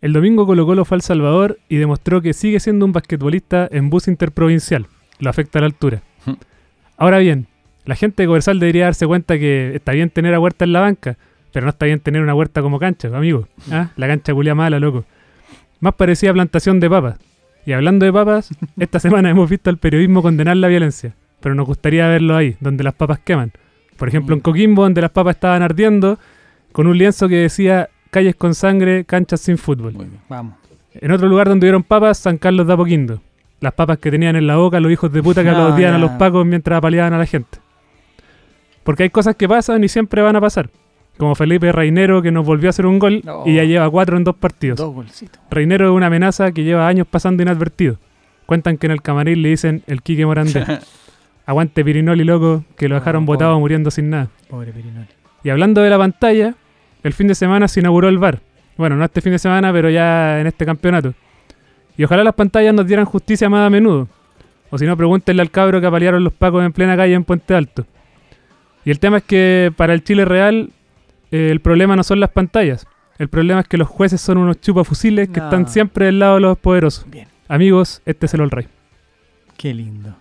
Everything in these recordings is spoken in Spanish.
El domingo Colo Colo fue al Salvador y demostró que sigue siendo un basquetbolista en bus interprovincial. Lo afecta a la altura. Ahora bien, la gente de Coversal debería darse cuenta que está bien tener a Huerta en la banca, pero no está bien tener una huerta como cancha, amigo. ¿Ah? La cancha culia mala, loco. Más parecía plantación de papas. Y hablando de papas, esta semana hemos visto al periodismo condenar la violencia, pero nos gustaría verlo ahí, donde las papas queman. Por ejemplo, en Coquimbo, donde las papas estaban ardiendo, con un lienzo que decía calles con sangre, canchas sin fútbol. Muy bien. Vamos. En otro lugar donde hubieron papas, San Carlos de Apoquindo. Las papas que tenían en la boca los hijos de puta que No, aplaudían ya. a los pacos mientras apaleaban a la gente. Porque hay cosas que pasan y siempre van a pasar. Como Felipe Reinero que nos volvió a hacer un gol No. y ya lleva cuatro en dos partidos. Dos golcitos. Reinero es una amenaza que lleva años pasando inadvertido. Cuentan que en el camarín le dicen el Quique Morandé. Aguante Pirinoli, loco, que lo dejaron pobre. botado muriendo sin nada. Pobre Perinoli. Y hablando de la pantalla, el fin de semana se inauguró el bar. Bueno, no este fin de semana, pero ya en este campeonato. Y ojalá las pantallas nos dieran justicia más a menudo. O si no, pregúntenle al cabro que apalearon los pacos en plena calle en Puente Alto. Y el tema es que para el Chile real, eh, el problema no son las pantallas. El problema es que los jueces son unos chupafusiles que No. están siempre del lado de los poderosos. Bien. Amigos, este es el All Rey. Qué lindo.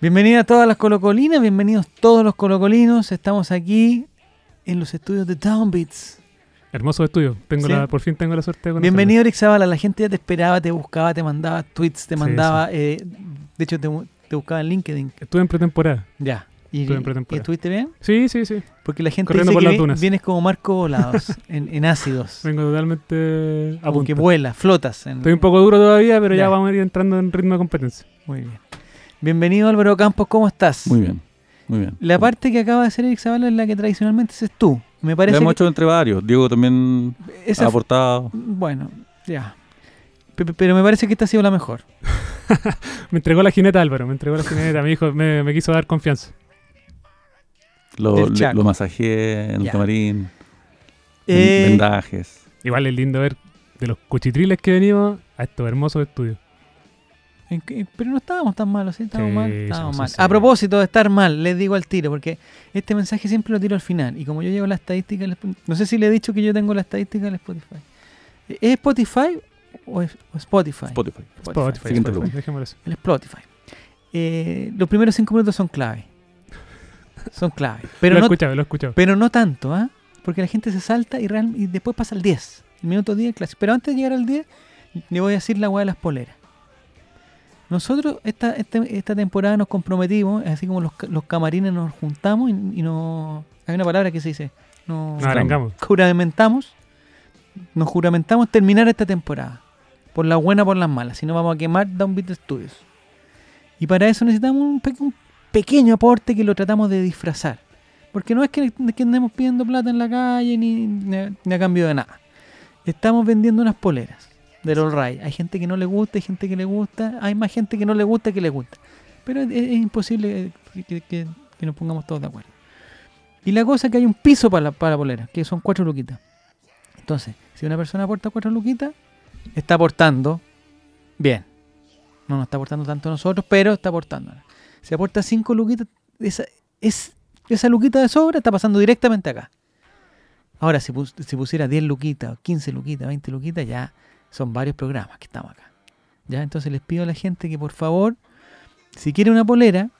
Bienvenidas todas las colocolinas, bienvenidos todos los colocolinos. Estamos aquí en los estudios de Downbeats. Hermoso estudio. Tengo Sí. la, por fin tengo la suerte de conocerlo. Bienvenido Eric Zavala, la gente ya te esperaba, te buscaba, te mandaba tweets, te Sí, mandaba, eh, de hecho te, te buscaba en LinkedIn. Estuve en pretemporada. Ya. ¿Y, Estuve en y pretemporada. estuviste bien? Sí, sí, sí. Porque la gente Corriendo dice por que las vi- dunas. vienes como Marco Volados, en, en ácidos. Vengo totalmente a Como que punto. vuelas, flotas. en- Estoy un poco duro todavía, pero ya, Ya. vamos a ir entrando en ritmo de competencia. Muy bien. Bienvenido Álvaro Campos, ¿cómo estás? Muy bien. Muy bien. La parte que acaba de hacer Eric Zavala es la que tradicionalmente haces tú. Me Lo parece hemos que hecho entre varios. Diego también esa ha aportado. Bueno, ya. Pe- pe- Pero me parece que esta ha sido la mejor. Me entregó la jineta Álvaro, me entregó la jineta, me dijo, me, me quiso dar confianza. Lo, le- lo masajeé en Ya. el camarín. Eh, vendajes. Igual es lindo ver de los cuchitriles que venimos a estos hermosos estudios. En pero no estábamos tan malos, ¿sí? Estábamos Sí, mal. Estábamos sí, mal. sí. A propósito de estar mal, les digo al tiro, porque este mensaje siempre lo tiro al final. Y como yo llevo la estadística, no sé si le he dicho que yo tengo la estadística del Spotify. ¿Es Spotify o es o Spotify? Spotify. Spotify, Siguiente. El Spotify. Eh, los primeros cinco minutos son clave. Son clave. Pero lo no, escuchado, lo he escuchado. pero no tanto, ¿ah? Porque la gente se salta y, real- y después pasa al 10. El minuto 10 clásico. Pero antes de llegar al 10, le voy a decir la weá de las poleras. Nosotros esta, este- esta temporada nos comprometimos, así como los, los camarines nos juntamos y, y nos... Hay una palabra que se dice... Nos arengamos. juramentamos, nos juramentamos terminar esta temporada. Por la buena, por las malas. Si no vamos a quemar Downbeat Studios. Y para eso necesitamos un, pe- un pequeño aporte que lo tratamos de disfrazar. Porque no es que, que andemos pidiendo plata en la calle ni, ni- ni a cambio de nada. Estamos vendiendo unas poleras del All Right. Hay gente que no le gusta, hay gente que le gusta, hay más gente que no le gusta que le gusta. Pero es, es imposible que, que- que- que nos pongamos todos de acuerdo. Y la cosa es que hay un piso para la, para la polera, que son cuatro luquitas. Entonces, si una persona aporta cuatro luquitas, está aportando bien. No nos está aportando tanto a nosotros, pero está aportando. Si aporta cinco luquitas, esa, es, esa luquita de sobra está pasando directamente acá. Ahora, si, pus- si pusiera 10 luquitas, 15 luquitas, 20 luquitas, ya son varios programas que estamos acá. ¿Ya? Entonces les pido a la gente que por favor, si quiere una polera,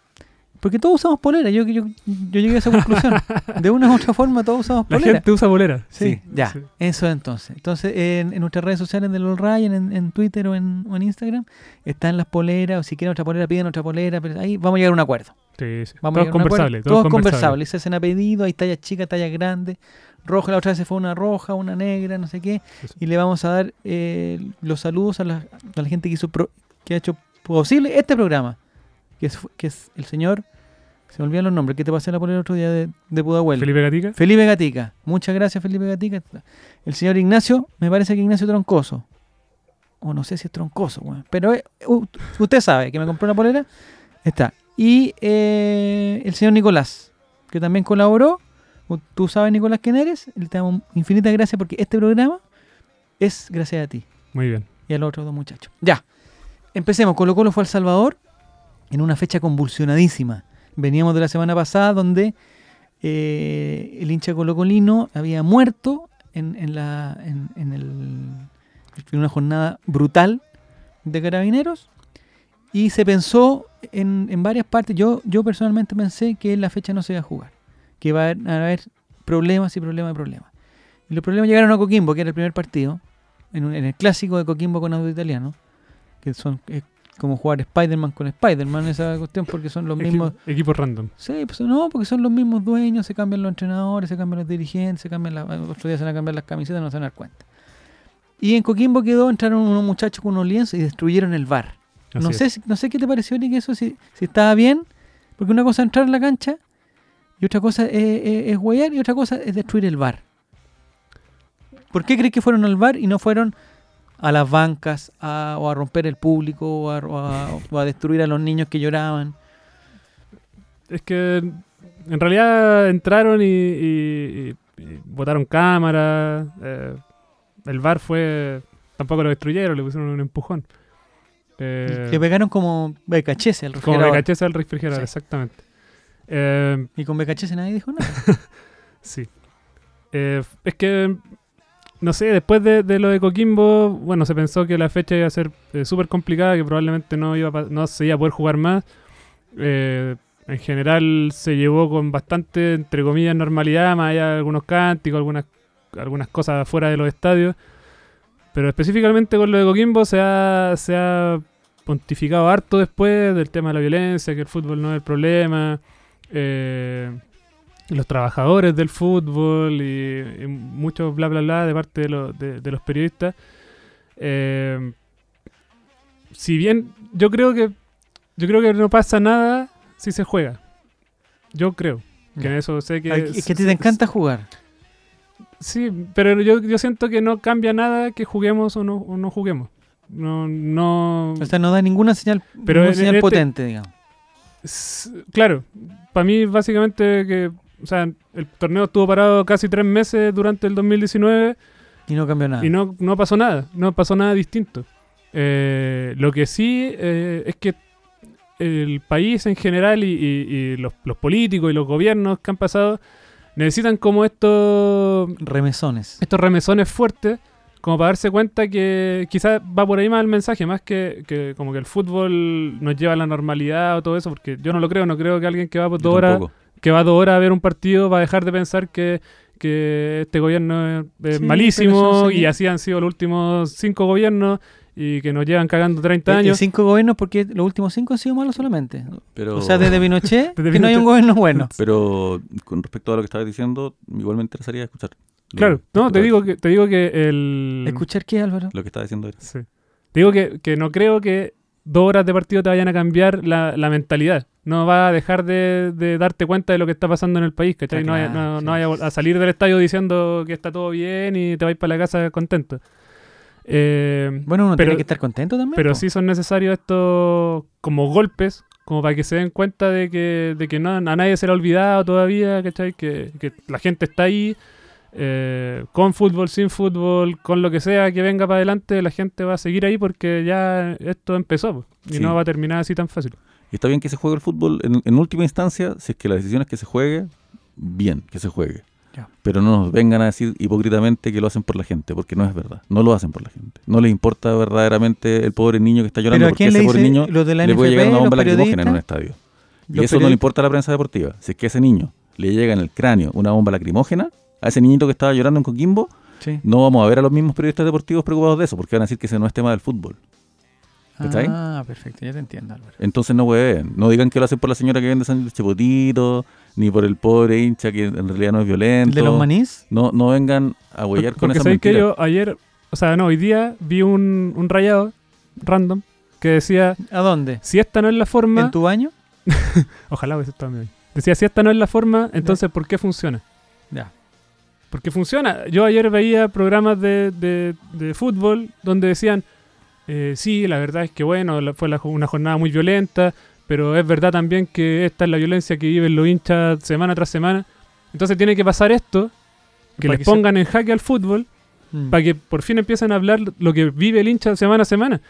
porque todos usamos polera, yo, yo, yo llegué a esa conclusión. De una u otra forma todos usamos La polera. gente usa bolera. Sí, ya, Sí. eso entonces. Entonces, en, en nuestras redes sociales del All Ryan, en, en Twitter o en, o en Instagram, están las poleras, o si quieren otra polera, piden otra polera, pero ahí vamos a llegar a un acuerdo. Sí, sí. Vamos Todo a llegar a un acuerdo. conversable. Todo Todo es conversable. conversable. Se hacen a pedido, hay tallas chicas, tallas grandes. Roja, la otra vez se fue una roja, una negra, no sé qué. Sí, sí. Y le vamos a dar eh, los saludos a la, a la gente que, hizo pro- que ha hecho posible este programa. Que es, que es el señor, se me olvidan los nombres, que te pasé la polera el otro día de, de Pudahuel. Felipe Gatica. Felipe Gatica. Muchas gracias, Felipe Gatica. El señor Ignacio, me parece que Ignacio Troncoso. O no sé si es Troncoso, weón. Pero eh, usted sabe que me compró una polera. Está. Y eh, el señor Nicolás, que también colaboró. Tú sabes, Nicolás, quién eres. Le damos infinitas gracias porque este programa es gracias a ti Muy bien. y a los otros dos muchachos. Ya. Empecemos. Colo Colo fue al Salvador en una fecha convulsionadísima. Veníamos de la semana pasada donde eh, el hincha colocolino había muerto en, en la, en, en el, en una jornada brutal de carabineros y se pensó en, en varias partes. Yo, yo personalmente pensé que la fecha no se iba a jugar, que iba a haber, problemas y problemas y problemas. Y los problemas llegaron a Coquimbo, que era el primer partido, en, un- en el clásico de Coquimbo con audio italiano, que son es como jugar Spider-Man con Spider-Man, esa cuestión, porque son los mismos. Equipos random. Sí, pues no, porque son los mismos dueños, se cambian los entrenadores, se cambian los dirigentes, se cambian las, otro día se van a cambiar las camisetas, no se van a dar cuenta. Y en Coquimbo quedó, entraron unos muchachos con unos lienzos y destruyeron el bar. Así No sé, no sé qué te pareció, ni que eso, si, si estaba bien, porque una cosa es entrar a la cancha y otra cosa es, es, y otra cosa es destruir el bar. ¿Por qué crees que fueron al bar y no fueron a las bancas a- o a romper el público o a, o a- o a destruir a los niños que lloraban? Es que en realidad entraron y, y- y- y botaron cámaras. eh, el bar fue. Tampoco lo destruyeron, le pusieron un empujón. Eh, Le pegaron como becachese al como refrigerador. becachese al refrigerador, Sí. exactamente. Eh, Y con becachese nadie dijo nada. Sí. Eh, es que, no sé, después de, de lo de Coquimbo, bueno, se pensó que la fecha iba a ser eh, súper complicada, que probablemente no, iba no se iba a poder jugar más. Eh, en general se llevó con bastante, entre comillas, normalidad, más allá de algunos cánticos, algunas, algunas cosas fuera de los estadios. Pero específicamente con lo de Coquimbo se ha, se ha pontificado harto después del tema de la violencia, que el fútbol no es el problema. Eh, los trabajadores del fútbol y, y mucho bla bla bla de parte de, lo- de- de los periodistas. Eh, si bien yo creo que yo creo que no pasa nada si se juega. Yo creo que en eso sé que es que a ti te encanta jugar. Sí, pero yo, yo siento que no cambia nada que juguemos o no, o no juguemos. No, no. O sea, no da ninguna señal, Pero ninguna señal este- potente, digamos. Claro, para mí básicamente que, o sea, el torneo estuvo parado casi tres meses durante el 2019 Y no cambió nada. y no, no pasó nada, no pasó nada distinto. Eh, lo que sí eh, es que el país en general y, y- y los, los políticos y los gobiernos que han pasado necesitan como estos Remesones. estos remesones fuertes como para darse cuenta que quizás va por ahí más el mensaje, más que, que como que el fútbol nos lleva a la normalidad o todo eso, porque yo no lo creo, no creo que alguien que va por dos horas, que va dos horas a ver un partido va a dejar de pensar que, que este gobierno es, es Sí, malísimo y así han sido los últimos cinco gobiernos y que nos llevan cagando 30 Eh, eh, años. cinco gobiernos porque los últimos cinco han sido malos solamente. Pero, O sea, desde Pinochet, Desde que no hay un gobierno bueno. pero con respecto a lo que estabas diciendo, igual me interesaría escuchar. Lo- Claro, no, lo te que- digo que, te digo que el... ¿Escuchar qué, Álvaro? Lo que estaba diciendo era. Sí. Digo que, que no creo que dos horas de partido te vayan a cambiar la, la mentalidad. No va a dejar de, de darte cuenta de lo que está pasando en el país, ¿cachai? Ah, no vaya- claro, no, sí. no vaya a salir del estadio diciendo que está todo bien y te vais para la casa contento. Eh, Bueno, uno Pero- tiene que estar contento también. pero sí son necesarios estos como golpes, como para que se den cuenta de que, de que no, a nadie se le ha olvidado todavía, ¿cachai? Que, que la gente está ahí, eh, con fútbol, sin fútbol, con lo que sea que venga para adelante, la gente va a seguir ahí porque ya esto empezó po, y Sí. no va a terminar así tan fácil. Y está bien que se juegue el fútbol en, en última instancia, si es que la decisión es que se juegue, bien, que se juegue. Ya. Pero no nos vengan a decir hipócritamente que lo hacen por la gente, porque no es verdad. No lo hacen por la gente. No les importa verdaderamente el pobre niño que está llorando, porque ese pobre niño de la le puede llegar una bomba lacrimógena en un estadio. Y eso no le importa a la prensa deportiva. Si es que a ese niño le llega en el cráneo una bomba lacrimógena, a ese niñito que estaba llorando en Coquimbo, Sí. no vamos a ver a los mismos periodistas deportivos preocupados de eso, porque van a decir que ese no es tema del fútbol. ¿Cachai? Ah, perfecto, ya te entiendo, Álvaro. Entonces no hueven. No digan que lo hacen por la señora que vende sándwiches potito, ni por el pobre hincha que en realidad no es violento. ¿El de los manís? No, no vengan a huellar con porque esa sabéis que mentira. yo ayer, o sea, no, hoy día vi un, un rayado random que decía, ¿A dónde? si esta no es la forma... ¿En tu baño? Ojalá hubiese estado en mi baño. Decía, si esta no es la forma, entonces ¿por qué funciona? Porque funciona. Yo ayer veía programas de, de- de fútbol donde decían, eh, sí, la verdad es que bueno, la- fue la una jornada muy violenta, pero es verdad también que esta es la violencia que viven los hinchas semana tras semana. Entonces tiene que pasar esto, que les que se- pongan en jaque al fútbol, Mm. para que por fin empiecen a hablar lo que vive el hincha semana a semana.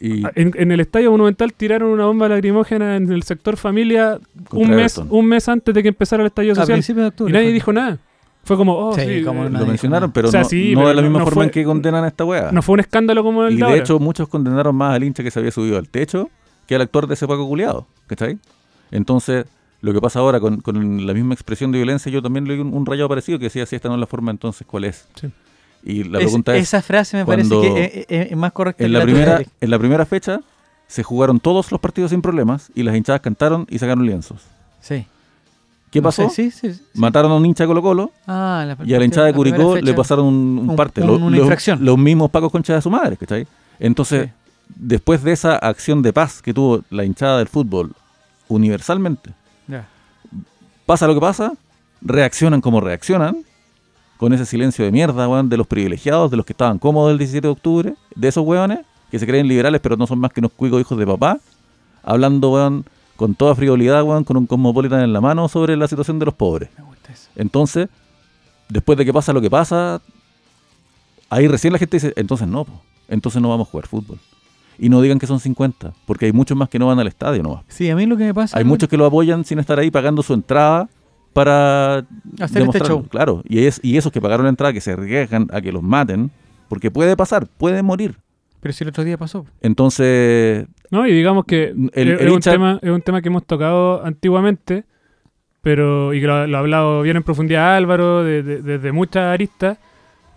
Y En, en el Estadio Monumental tiraron una bomba lacrimógena en el sector familia un mes, Everton. un mes antes de que empezara el estallido A social. principios de octubre. Y nadie fue. dijo nada. Fue como, oh, sí, Sí, como una- Lo dijo mencionaron, nada. pero O sea, no, sí, no pero de la no- misma no forma fue- en que condenan a esta weá. no fue un escándalo como el y de ahora. hecho, muchos condenaron más al hincha que se había subido al techo que al actor de ese Paco culiado. ¿Cachai? Entonces, lo que pasa ahora con, con la misma expresión de violencia, yo también leí un, un rayado parecido que decía, si esta no es la forma, entonces, ¿cuál es? Sí. Y la pregunta es, esa frase me parece que es, es- es más correcta en que la, tuya, primera, en la primera fecha se jugaron todos los partidos sin problemas y las hinchadas cantaron y sacaron lienzos. Sí. ¿Qué pasó? sé, sí, sí, sí. Mataron a un hincha de Colo Colo Ah, la, y a la hinchada de Curicó le pasaron un, un un- parte. un- una los- infracción. Los mismos pacos conchas de su madre, ¿cachai? Entonces, después de esa acción de paz que tuvo la hinchada del fútbol universalmente, pasa lo que pasa, reaccionan como reaccionan, con ese silencio de mierda, weón, de los privilegiados, de los que estaban cómodos el 17 de octubre, de esos weones que se creen liberales pero no son más que unos cuicos hijos de papá, hablando, weón, con toda frivolidad, weón, con un cosmopolitan en la mano sobre la situación de los pobres. Me gusta eso. Entonces, después de que pasa lo que pasa, ahí recién la gente dice, entonces no, po, entonces no vamos a jugar fútbol. Y no digan que son 50, porque hay muchos más que no van al estadio nomás. Sí, a mí lo que me pasa. Hay muchos que lo apoyan sin estar ahí pagando su entrada para este demostrarlo, show. Claro, y, es, y esos que pagaron la entrada, que se arriesgan a que los maten, porque puede pasar, puede morir. Pero si el otro día pasó. Entonces, No, y digamos que El- es, el un tema, es un tema que hemos tocado antiguamente, pero y que lo, lo ha hablado bien en profundidad Álvaro, de- de- desde muchas aristas,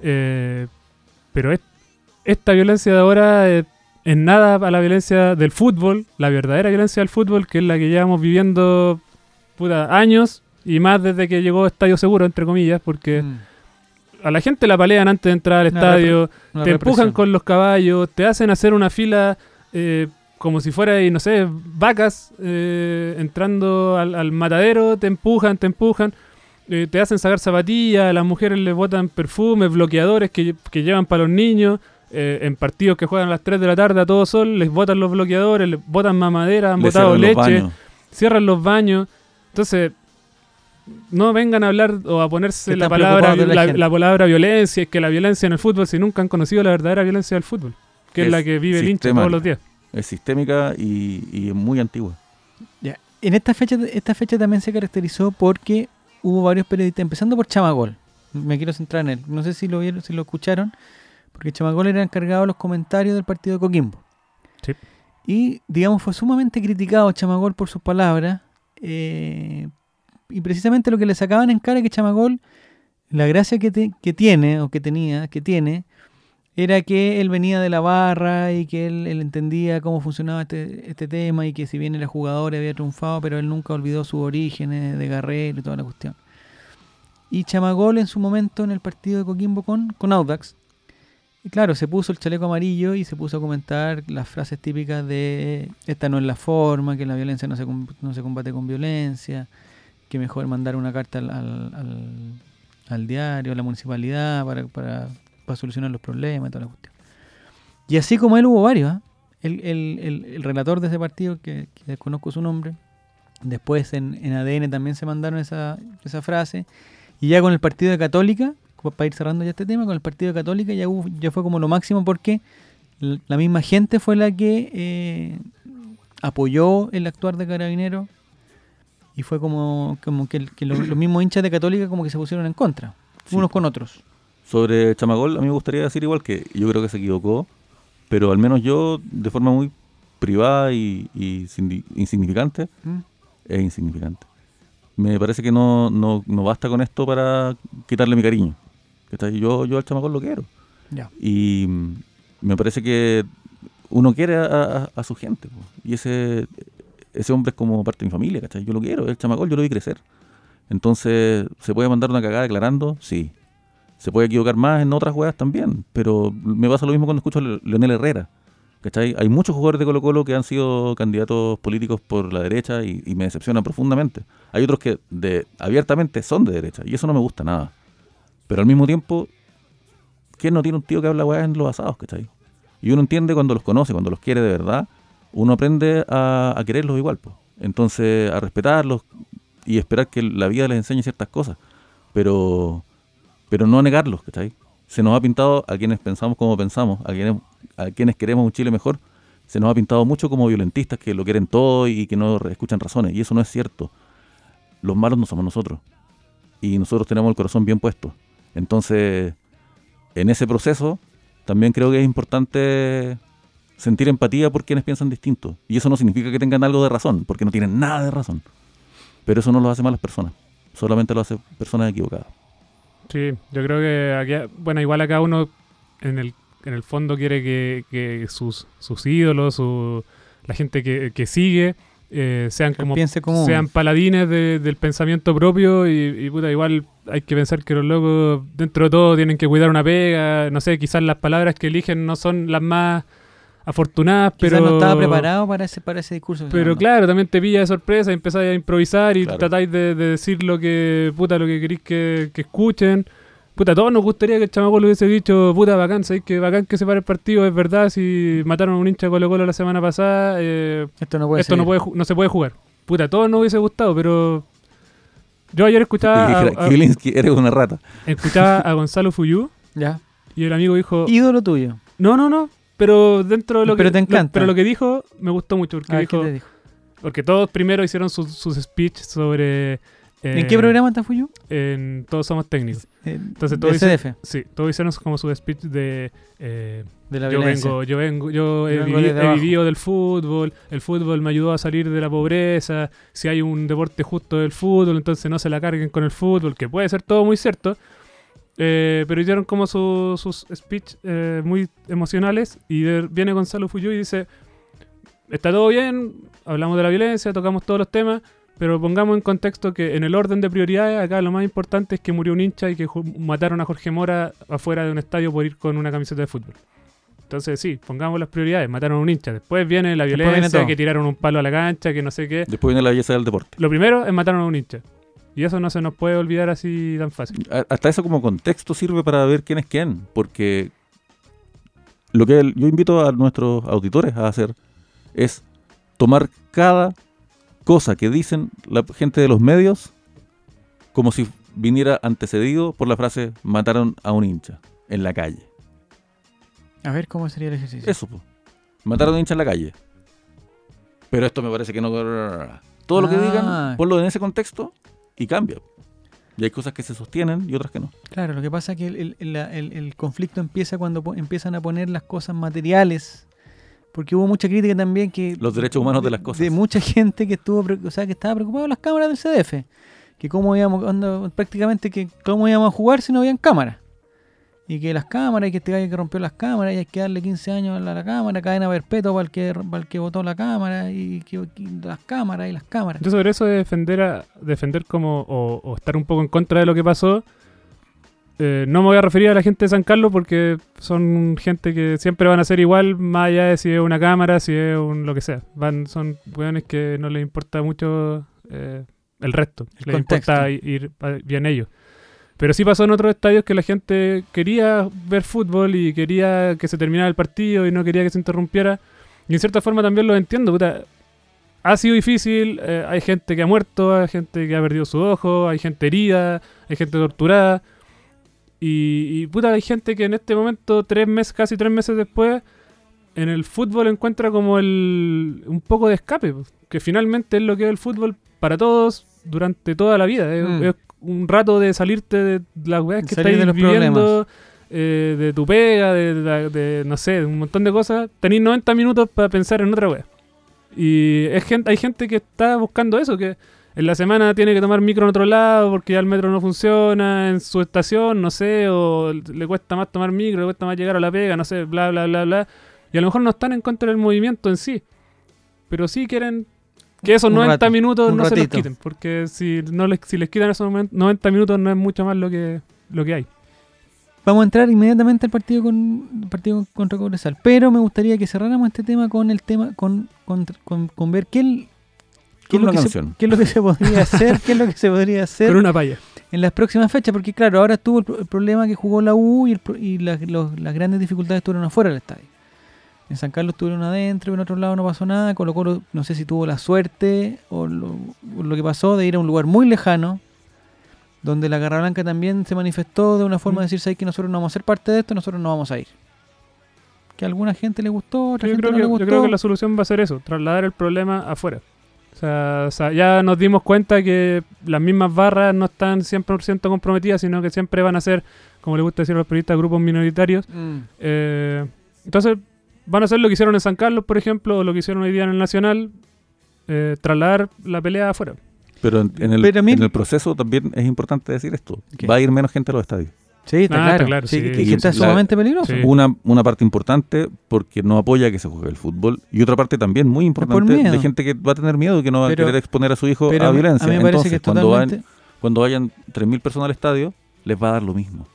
eh, pero es- esta violencia de ahora es en nada a la violencia del fútbol, la verdadera violencia del fútbol, que es la que llevamos viviendo puta, años y más desde que llegó Estadio Seguro, entre comillas, porque Mm. a la gente la palean antes de entrar al Una estadio, te empujan con los caballos, te hacen hacer una fila eh, como si fuera, y no sé, vacas eh, entrando al, al matadero, te empujan, te empujan, eh, te hacen sacar zapatillas, a las mujeres les botan perfumes, bloqueadores que, que llevan para los niños. eh, en partidos que juegan a las 3 de la tarde a todo sol, les botan los bloqueadores, les botan mamadera, han botado los leche, cierran los baños. Entonces, no vengan a hablar o a ponerse la palabra, la la, gente. la palabra violencia, es que la violencia en el fútbol, si nunca han conocido la verdadera violencia del fútbol, que es, Es la que vive el hincha todos los días. Es sistémica y, y es muy antigua. Ya. En esta fecha, esta fecha también se caracterizó porque hubo varios periodistas, empezando por Chamagol. Me quiero centrar en él. No sé si lo vieron, si lo escucharon, porque Chamagol era encargado de los comentarios del partido de Coquimbo. Sí. Y, digamos, fue sumamente criticado Chamagol por sus palabras. eh, y precisamente lo que le sacaban en cara que Chamagol, la gracia que, te- que tiene, o que tenía, que tiene, era que él venía de la barra y que él, él entendía cómo funcionaba este, este tema y que si bien era jugador había triunfado, pero él nunca olvidó sus orígenes de guerrero y toda la cuestión. Y Chamagol en su momento en el partido de Coquimbo con, con Audax, y claro, se puso el chaleco amarillo y se puso a comentar las frases típicas de esta no es la forma, que la violencia no se, no se combate con violencia, que mejor mandar una carta al, al, al- diario, a la municipalidad para, para solucionar los problemas y toda la cuestión. Y así como él hubo varios, ¿ah? el, el- el- el relator de ese partido, que, que desconozco su nombre, después en, en ADN también se mandaron esa, esa frase, y ya con el partido de Católica, para ir cerrando ya este tema, con el partido de Católica ya, hubo- ya fue como lo máximo porque la misma gente fue la que eh, apoyó el actuar de Carabinero y fue como, como que, los, los mismos hinchas de Católica como que se pusieron en contra, Sí. unos con otros. Sobre Chamagol, a mí me gustaría decir igual que yo creo que se equivocó, pero al menos yo, de forma muy privada y, insignificante, ¿Mm? es insignificante. Me parece que no, no, no basta con esto para quitarle mi cariño. Yo, yo al chamacón lo quiero. Ya. Y mm, me parece que uno quiere a, a- a su gente. po. Y ese, ese hombre es como parte de mi familia. ¿cachai? Yo lo quiero. El chamacón yo lo vi crecer. Entonces, ¿se puede mandar una cagada declarando? Sí. Se puede equivocar más en otras jugadas también. Pero me pasa lo mismo cuando escucho a Le- Leonel Herrera. ¿Cachai? Hay muchos jugadores de Colo Colo que han sido candidatos políticos por la derecha y, me decepcionan profundamente. Hay otros que abiertamente son de derecha y eso no me gusta nada. Pero al mismo tiempo, ¿quién no tiene un tío que habla weá en los asados, cachai? Y uno entiende cuando los conoce, cuando los quiere de verdad, uno aprende a, quererlos igual, pues. Entonces, a respetarlos y esperar que la vida les enseñe ciertas cosas. Pero, pero no negarlos, ¿cachai? Se nos ha pintado a quienes pensamos como pensamos, a quienes, queremos un Chile mejor, se nos ha pintado mucho como violentistas que lo quieren todo y que no escuchan razones. Y eso no es cierto. Los malos no somos nosotros. y nosotros tenemos el corazón bien puesto. Entonces, en ese proceso, también creo que es importante sentir empatía por quienes piensan distinto. Y eso no significa que tengan algo de razón, porque no tienen nada de razón. Pero eso no lo hace malas personas, solamente lo hace personas equivocadas. Sí, yo creo que aquí, bueno, igual acá uno en el, en el fondo quiere que, que sus, sus ídolos, su, la gente que, que sigue, eh, sean Que como piense como sean paladines de- del pensamiento propio y, y, puta, igual hay que pensar que los locos dentro de todo tienen que cuidar una pega, no sé, quizás las palabras que eligen no son las más afortunadas, Quizás pero no estaba preparado para ese, para ese discurso. pero claro, también te pilla de sorpresa y empezáis a improvisar y Claro. tratáis de, de decir lo que, puta, lo que queréis que, que escuchen. Puta, a todos nos gustaría que el chamaco lo hubiese dicho, puta, bacán, ¿sabéis que bacán que se pare el partido? Es verdad, si mataron a un hincha de Colo Colo la semana pasada, eh. Esto no puede esto no, puede, se puede jugar. Puta, a todos nos hubiese gustado, pero yo ayer escuchaba a, eres una rata. escuchaba a Gonzalo Fuyú Ya. y el amigo dijo, Ídolo tuyo. no, no, no, pero dentro de lo Pero que te lo- encanta. pero lo que dijo me gustó mucho porque A ver, ¿qué dijo, te dijo? porque todos primero hicieron sus, sus speech sobre ¿En eh, qué programa está Fuyu? En Todos Somos Técnicos. Entonces, todo de dice- CDF, Sí, todos hicieron como su speech de eh, de la yo violencia. vengo, yo vengo, yo he, Yo vengo he abajo. vivido del fútbol, el fútbol me ayudó a salir de la pobreza, si hay un deporte justo del fútbol, entonces no se la carguen con el fútbol, que puede ser todo muy cierto, eh, pero hicieron como su- sus speech eh, muy emocionales y de- viene Gonzalo Fuyú y dice, está todo bien, hablamos de la violencia, tocamos todos los temas, pero pongamos en contexto que en el orden de prioridades acá lo más importante es que murió un hincha y que mataron a Jorge Mora afuera de un estadio por ir con una camiseta de fútbol. Entonces sí, pongamos las prioridades, mataron a un hincha, después viene la viene violencia, todo. que tiraron un palo a la cancha, que no sé qué. Después viene la belleza del deporte. Lo primero es mataron a un hincha. Y eso no se nos puede olvidar así tan fácil. Hasta eso como contexto sirve para ver quién es quién, porque lo que yo invito a nuestros auditores a hacer es tomar cada cosa que dicen la gente de los medios como si viniera antecedido por la frase mataron a un hincha en la calle. A ver cómo sería el ejercicio. Eso, po. mataron a un hincha en la calle. Pero esto me parece que no... Todo lo que Ah. digan, ponlo en ese contexto y cambia. Y hay cosas que se sostienen y otras que no. Claro, lo que pasa es que el, el- el- conflicto empieza cuando empiezan a poner las cosas materiales. Porque hubo mucha crítica también que... Los derechos humanos de las cosas. De mucha gente que estuvo, o sea, que estaba preocupada de las cámaras del CDF. Que cómo íbamos, onda, prácticamente que cómo íbamos a jugar si no habían cámaras. Y que las cámaras, y que este gallo que rompió las cámaras, y hay que darle 15 años a la, la cámara, cadena perpetua para el que, para el que votó la cámara, y que, y las cámaras, y las cámaras. Yo sobre eso de defender, a, defender como, o, o estar un poco en contra de lo que pasó, eh, no me voy a referir a la gente de San Carlos porque son gente que siempre van a ser igual, más allá de si es una cámara, si es un lo que sea. Van, son weones que no les importa mucho eh, el resto, El les contexto. importa ir pa- bien ellos. Pero sí pasó en otros estadios que la gente quería ver fútbol y quería que se terminara el partido y no quería que se interrumpiera. Y en cierta forma también lo entiendo, puta. Ha sido difícil, eh, hay gente que ha muerto, hay gente que ha perdido su ojo, hay gente herida, hay gente torturada. Y, y, puta, hay gente que en este momento, tres meses, casi tres meses después, en el fútbol encuentra como el un poco de escape, que finalmente es lo que es el fútbol para todos durante toda la vida. Es, Mm. es un rato de salirte de las weas que Salir estáis de viviendo, eh, de tu pega, de, de- de, no sé, de un montón de cosas. Tenéis 90 minutos para pensar en otra wea. Y es gente, hay gente que está buscando eso, que en la semana tiene que tomar micro en otro lado porque ya el metro no funciona en su estación, no sé, o le cuesta más tomar micro, le cuesta más llegar a la pega, no sé, bla, bla, bla, bla. Y a lo mejor no están en contra del movimiento en sí, pero sí quieren que esos Un 90 rato, minutos no se los quiten, porque si, no les, si les quitan esos momen- 90 minutos no es mucho más lo que, lo que hay. Vamos a entrar inmediatamente al partido con el partido contra Cobresal, pero me gustaría que cerráramos este tema con el tema con con, con- con ver qué, el- qué, es lo que se, qué es lo que se podría hacer, qué es lo que se podría hacer Con una palla. en las próximas fechas, porque claro, ahora estuvo el, pro- el problema que jugó la U y, el pro- y las, los- las grandes dificultades estuvieron afuera del estadio. En San Carlos estuvieron adentro, en otro lado no pasó nada. Colo Colo no sé si tuvo la suerte o lo, o lo que pasó de ir a un lugar muy lejano, donde la Garra Blanca también se manifestó de una forma Mm. de decir, "Sabes que nosotros no vamos a ser parte de esto, nosotros no vamos a ir. Que a alguna gente le gustó, otra Yo gente creo, no que, le yo gustó. creo que la solución va a ser eso, trasladar el problema afuera. O sea, o sea, ya nos dimos cuenta que las mismas barras no están 100% comprometidas, sino que siempre van a ser, como le gusta decir a los periodistas, grupos minoritarios. Eh, entonces, van a hacer lo que hicieron en San Carlos, por ejemplo, o lo que hicieron hoy día en el Nacional, eh, trasladar la pelea afuera. Pero en, en el, Pero a mí- en el proceso también es importante decir esto. ¿Qué? Va a ir menos gente a los estadios. Sí, está Ah, claro. está claro, Sí, sí. que, que Y está la- sumamente peligroso. Sí. Una, una parte importante porque no apoya que se juegue el fútbol y otra parte también muy importante de gente que va a tener miedo, que no va a querer exponer a su hijo Pero a a mí- violencia. a mí me parece Entonces, que cuando, totalmente... vayan, cuando vayan 3.000 personas al estadio, les va a dar lo mismo.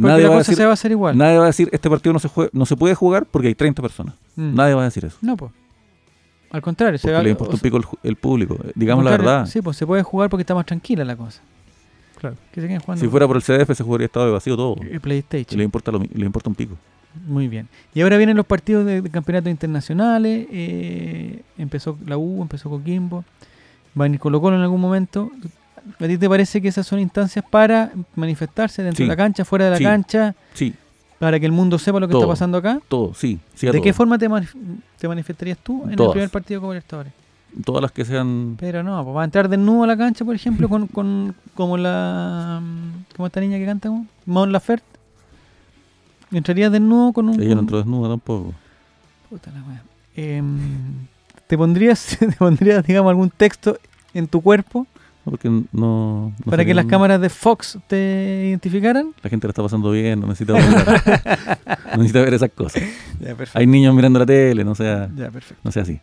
Porque Nadie la va, a cosa decir, se va a hacer igual. nadie va a decir este partido no se, jue- no se puede jugar porque hay 30 personas. Mm. Nadie va a decir eso. No, pues. Al contrario, se Porque va, le importa un pico el, el público. Eh, Digamos la verdad. Sí, pues se puede jugar porque está más tranquila la cosa. Claro. Que se jugando Si fuera por el CDF se jugaría estado de vacío todo. Y PlayStation. le importa, lo mi- le importa un pico. Muy bien. Y ahora vienen los partidos de, de campeonatos internacionales. eh, empezó la U, empezó Coquimbo. Va a venir Colo Colo en algún momento. ¿A ti te parece que esas son instancias para manifestarse dentro Sí. de la cancha, fuera de la Sí. cancha, Sí, para que el mundo sepa lo que Todo. está pasando acá? todo, sí. ¿De qué forma te, manif- te manifestarías tú en el primer partido como Libertadores? Todas las que sean... Pero no, pues va a entrar desnudo a la cancha, por ejemplo, con, con como la mm, como esta niña que canta. Mon Laferte. ¿Entrarías desnudo con un Ella no entró desnuda tampoco. Puta la wea. Em, ¿Te pondrías, te pondrías, digamos, algún texto en tu cuerpo porque no... no para que las cámaras de Fox te identificaran? La gente la está pasando bien, no necesita no necesita ver esas cosas. Ya. Hay niños mirando la tele, no sea, Ya, perfecto. no sea así.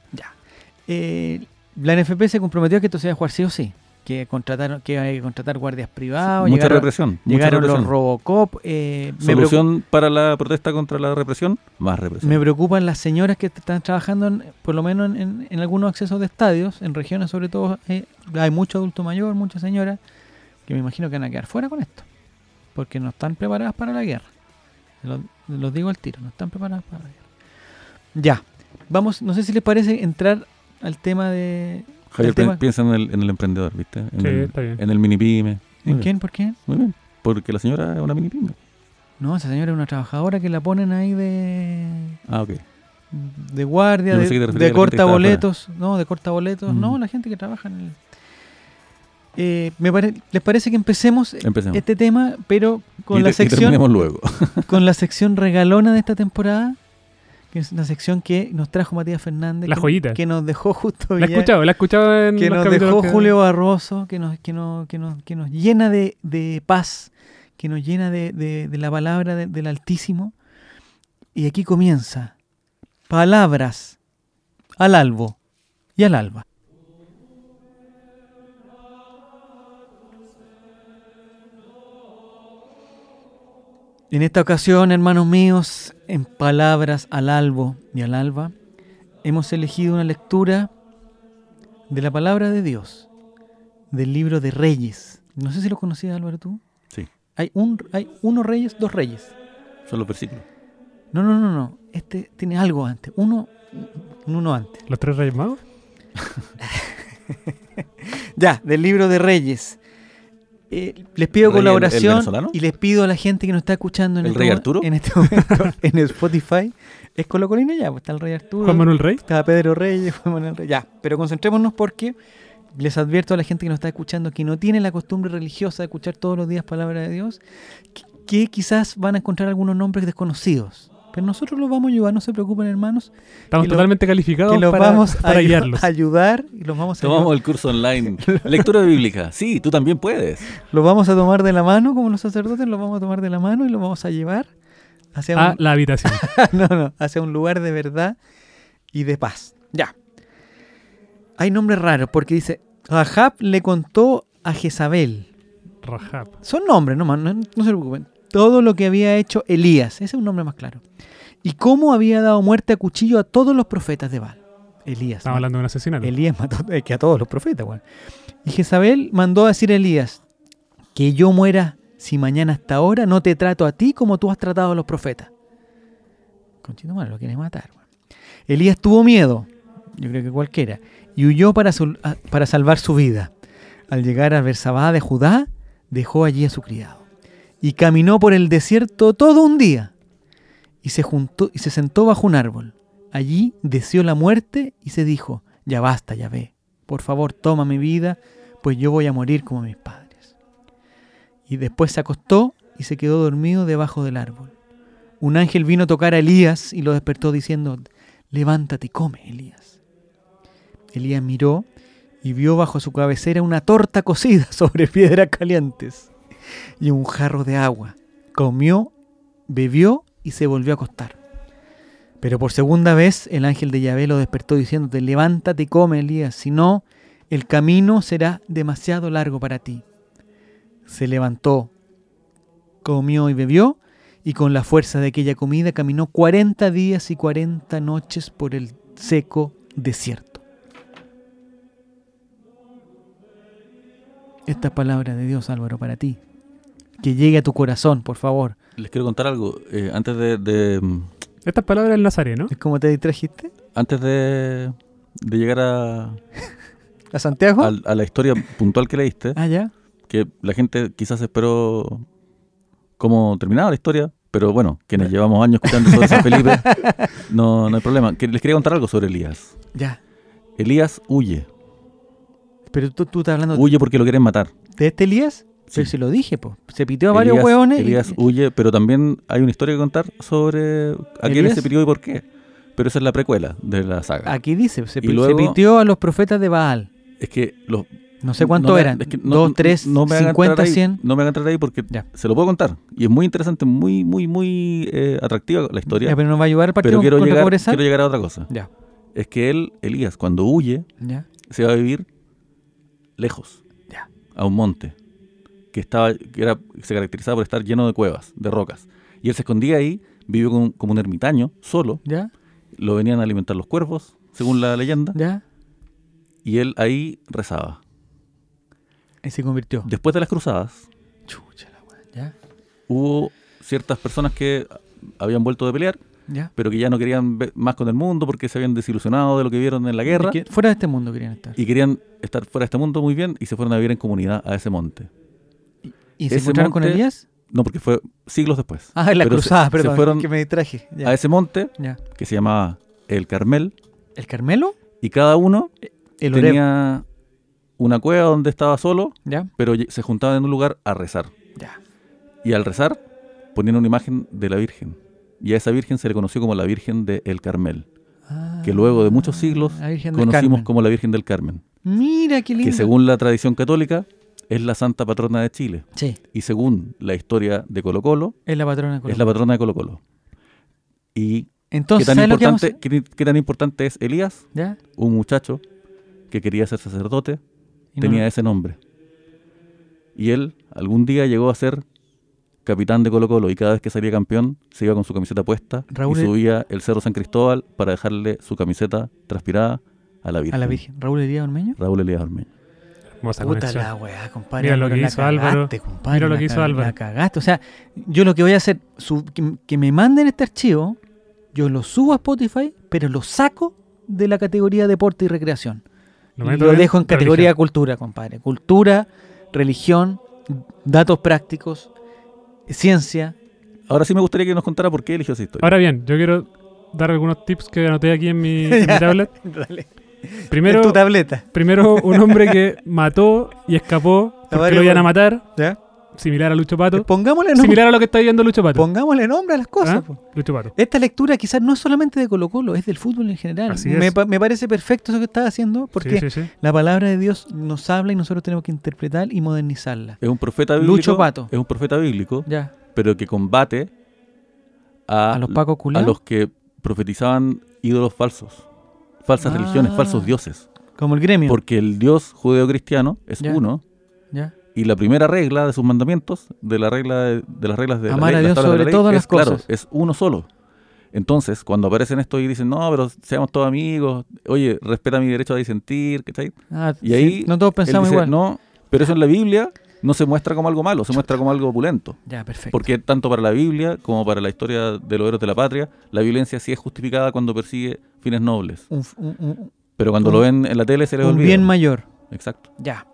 Eh, la NFP se comprometió a que esto se iba a jugar sí o sí. Que contrataron, que hay que contratar guardias privados. mucha llegaron represión. mucha llegaron los. Robocop. eh, me, Solución para la protesta contra la represión, más represión. me preocupan las señoras que están trabajando, en- por lo menos en, en- en algunos accesos de estadios, en regiones sobre todo. eh, hay mucho adulto mayor, muchas señoras, que me imagino que van a quedar fuera con esto. Porque no están preparadas para la guerra. Los, los digo al tiro, no están preparadas para la guerra. Ya, vamos, no sé si les parece entrar al tema de... Javier tema- piensa en el, en el emprendedor, ¿viste? En, Sí, el, está bien. en el mini pyme. ¿En quién? ¿Por qué? Muy bien. Porque la señora es una mini pyme. No, esa señora es una trabajadora que la ponen ahí de, Ah, ok. de guardia, de, de a la gente que corta estaba boletos. No, de corta boletos. Mm. No, la gente que trabaja en el... Eh, me pare- ¿Les parece que empecemos Empecemos. este tema, pero con y, la te- sección luego. con la sección regalona de esta temporada? Que es una sección que nos trajo Matías Fernández. La que, joyita. Que nos dejó justo La he escuchado, la he escuchado en que los nos dejó que- Julio Barroso, que nos, que nos, que nos, que nos llena de, de paz, que nos llena de, de- de la palabra de- del Altísimo. Y aquí comienza. Palabras al albo y al alba. En esta ocasión, hermanos míos, en Palabras al albo y al alba, hemos elegido una lectura de la palabra de Dios, del libro de Reyes. No sé si lo conocías, Álvaro, tú. Sí. Hay, un, hay uno Reyes, dos Reyes. Son los versículos. No, no, no, no. Este tiene algo antes. Uno, un uno antes. ¿Los tres reyes magos? Ya, del libro de Reyes. Eh, les pido ¿Rey el- el colaboración y les pido a la gente que nos está escuchando en, ¿El este, Rey Arturo? en este momento en Spotify. Es Colocolino ya, pues está el Rey Arturo. Juan Manuel Rey. Estaba Pedro Reyes, Juan Manuel Reyes. Ya, pero concentrémonos porque les advierto a la gente que nos está escuchando que no tiene la costumbre religiosa de escuchar todos los días palabra de Dios, que, que quizás van a encontrar algunos nombres desconocidos. Pero nosotros los vamos a ayudar, no se preocupen hermanos, Estamos Que lo- totalmente calificados que los para, vamos a para guiarlos. ayudar y los vamos a Tomamos el curso online. Lectura bíblica. Sí, tú también puedes. Los vamos a tomar de la mano, como los sacerdotes, los vamos a tomar de la mano y los vamos a llevar hacia A un, la habitación. no, no, hacia un lugar de verdad y de paz. Ya. Hay nombres raros porque dice, Rahab le contó a Jezabel. Rahab. Son nombres, no, no, no se preocupen. Todo lo que había hecho Elías, ese es un nombre más claro. Y cómo había dado muerte a cuchillo a todos los profetas de Baal. Elías. Estamos hablando de un asesinato. Elías mató es que a todos los profetas, weón. Y Jezabel mandó a decir a Elías, que yo muera si mañana hasta ahora no te trato a ti como tú has tratado a los profetas. Conchito madre, lo quiere matar. Elías tuvo miedo, yo creo que cualquiera, y huyó para, para salvar su vida. Al llegar a Bersabá de Judá, dejó allí a su criado. Y caminó por el desierto todo un día. Y se, juntó, y se sentó bajo un árbol. Allí deseó la muerte y se dijo, Ya basta, ya ve. Por favor, toma mi vida, pues yo voy a morir como mis padres. Y después se acostó y se quedó dormido debajo del árbol. Un ángel vino a tocar a Elías y lo despertó diciendo, levántate y come, Elías. Elías miró y vio bajo su cabecera una torta cocida sobre piedras calientes y un jarro de agua. Comió, bebió y se volvió a acostar. Pero por segunda vez el ángel de Yahvé lo despertó diciéndote, levántate y come, Elías, si no, el camino será demasiado largo para ti. Se levantó, comió y bebió, y con la fuerza de aquella comida caminó 40 días y 40 noches por el seco desierto. Esta es palabra de Dios, Álvaro, para ti. Que llegue a tu corazón, por favor. Les quiero contar algo. eh, antes de, de, mm, Estas palabras del Nazareno. ¿Es como te distrajiste? antes de, de llegar a, ¿A Santiago? a- a la historia puntual que leíste, Ah, ya. que la gente quizás esperó cómo terminaba la historia, pero bueno, quienes llevamos años escuchando sobre San Felipe, no, no hay problema. Que les quería contar algo sobre Elías. Ya. Elías huye, Pero tú, tú estás hablando huye porque lo quieren matar. de este Elías. Sí. Pero se lo dije, pues. Se pitió a varios Elías- hueones. y- Elías huye, pero también hay una historia que contar sobre a quién se pidió y por qué. Pero esa es la precuela de la saga. Aquí dice, se, Y pi- se luego- pitió a los profetas de Baal. Es que los No sé cuántos no me- eran. es que no- Dos, tres, no me hagan cincuenta, entrar ahí, cien. No me hagan entrar ahí porque Ya. se lo puedo contar. Y es muy interesante, muy, muy, muy eh, atractiva la historia. Ya, pero nos va a ayudar el partido pero quiero llegar, Cobresal. quiero llegar a otra cosa. Ya, Es que él, Elías, cuando huye, ya, se va a vivir lejos, ya. a un monte, que estaba, que era, se caracterizaba por estar lleno de cuevas, de rocas. Y él se escondía ahí, vivió como, como un ermitaño, solo. ¿Ya? Lo venían a alimentar los cuervos, según la leyenda. ¿Ya? Y él ahí rezaba. Y se convirtió. Después de las cruzadas, Chucha la weá. ¿Ya? hubo ciertas personas que habían vuelto de pelear, ¿Ya? pero que ya no querían ver más con el mundo porque se habían desilusionado de lo que vieron en la guerra fuera de este mundo querían estar. y querían estar fuera de este mundo muy bien y se fueron a vivir en comunidad a ese monte. ¿Y se encontraron con Elías? No, porque fue siglos después. Ah, en la Pero se- cruzada, se perdón. fueron que me distraje. Ya. A ese monte ya. que se llamaba el Carmel ¿El Carmelo? y cada uno El tenía una cueva donde estaba solo, ¿Ya? pero se juntaban en un lugar a rezar. Ya. Y al rezar ponían una imagen de la Virgen. Y a esa Virgen se le conoció como la Virgen de El Carmel, que luego de muchos siglos Ah, conocimos Carmen. como la Virgen del Carmen, Mira qué lindo. que según la tradición católica es la santa patrona de Chile. Sí, Y según la historia de Colo Colo, es la patrona de es Colo. la patrona de Colo Colo. ¿Y qué Entonces, tan, ¿sabes lo que vamos a importante, qué- qué tan importante es Elías? ¿Ya? Un muchacho que quería ser sacerdote, Y no- tenía ese nombre. Y él algún día llegó a ser capitán de Colo Colo y cada vez que salía campeón se iba con su camiseta puesta Raúl- y subía el Cerro San Cristóbal para dejarle su camiseta transpirada a la Virgen. A la Virgen. ¿Raúl Elías Ormeño? Raúl Elías Ormeño. Hermosa Puta conexión. la weá, compadre. Mira lo Álvaro, que hizo Álvaro. cagaste, compadre, Mira lo la que hizo Álvaro. La cagaste. O sea, yo lo que voy a hacer, que, que me manden este archivo, yo lo subo a Spotify, pero lo saco de la categoría deporte y recreación. Lo Lo, meto en dejo en categoría religión. cultura, compadre. Cultura, religión, datos prácticos, ciencia. Ahora sí me gustaría que nos contara por qué eligió esa historia. Ahora bien, yo quiero dar algunos tips que anoté aquí en mi, en mi tablet. Dale. Primero, en tu tableta. primero, un hombre que mató y escapó porque lo iban a matar, ¿Ya? similar a Lucho Pato. Pongámosle nombre, Similar a lo que está viendo Lucho Pato. pongámosle nombre a las cosas. ¿Ah? Lucho Pato. Esta lectura quizás no es solamente de Colo Colo, es del fútbol en general. Así me, es. pa- me parece perfecto eso que estás haciendo porque Sí, sí, sí. la palabra de Dios nos habla y nosotros tenemos que interpretar y modernizarla. Es un profeta bíblico. Lucho Pato. Es un profeta bíblico, Ya. pero que combate a, A los pacos a los que profetizaban ídolos falsos, falsas Ah. religiones, falsos dioses. Como el gremio. Porque el Dios judeo-cristiano es Ya. uno Ya. y la primera regla de sus mandamientos, de la regla de, de las reglas de Amar la a ley, Dios tablas de sobre la ley, todas es, las claro, cosas. es uno solo. Entonces, cuando aparecen esto y dicen, no, pero seamos todos amigos, oye, respeta mi derecho a disentir, ¿cachai? Ah, Y sí, ahí no todos pensamos dice, igual. no, pero eso en la Biblia no se muestra como algo malo, se muestra como algo opulento. Ya, perfecto. Porque tanto para la Biblia como para la historia de los héroes de la patria, la violencia sí es justificada cuando persigue fines nobles. un, un- un- Pero cuando Un- lo ven en la tele se les un olvida. bien mayor. Exacto. Ya.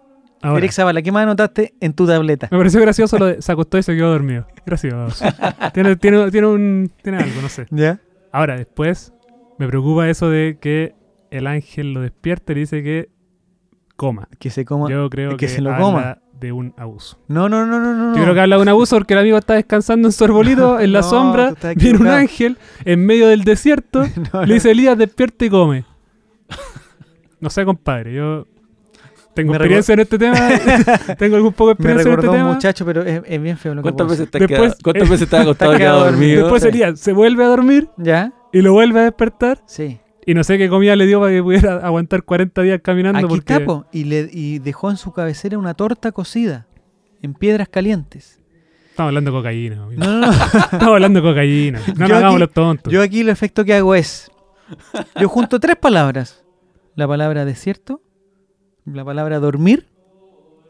Ahora, Eric Zavala, ¿qué más anotaste en tu tableta? me pareció gracioso lo de se acostó y se quedó dormido. Gracioso. tiene, tiene, tiene un, tiene algo, no sé. Ya. Ahora, después me preocupa eso de que el ángel lo despierta y le dice que coma. Que se coma. Yo creo que que, se lo habla coma. De un abuso. No, no, no, no, no. Yo creo que habla de un abuso porque el amigo está descansando en su arbolito, en la No, sombra. Viene un ángel en medio del desierto. No, Le dice, Elías, despierta y come. No sé, compadre. Yo tengo Me experiencia en este tema. tengo algún poco de Me experiencia en este un tema. muchacho, pero es, es bien feo lo ¿Cuántas veces te has Después- quedado, cuántas eh, veces te has acostado quedado dormido? Después Sí. Elías se vuelve a dormir. ¿Ya? y lo vuelve a despertar. Sí. Y no sé qué comida le dio para que pudiera aguantar 40 días caminando. Aquí porque y, le, y dejó en su cabecera una torta cocida en piedras calientes. Estamos hablando de cocaína. amigo. No, no, no. Estamos hablando de cocaína. No nos Yo hagamos aquí- los tontos. Yo aquí lo efecto que hago es. Yo junto tres palabras. La palabra desierto, la palabra dormir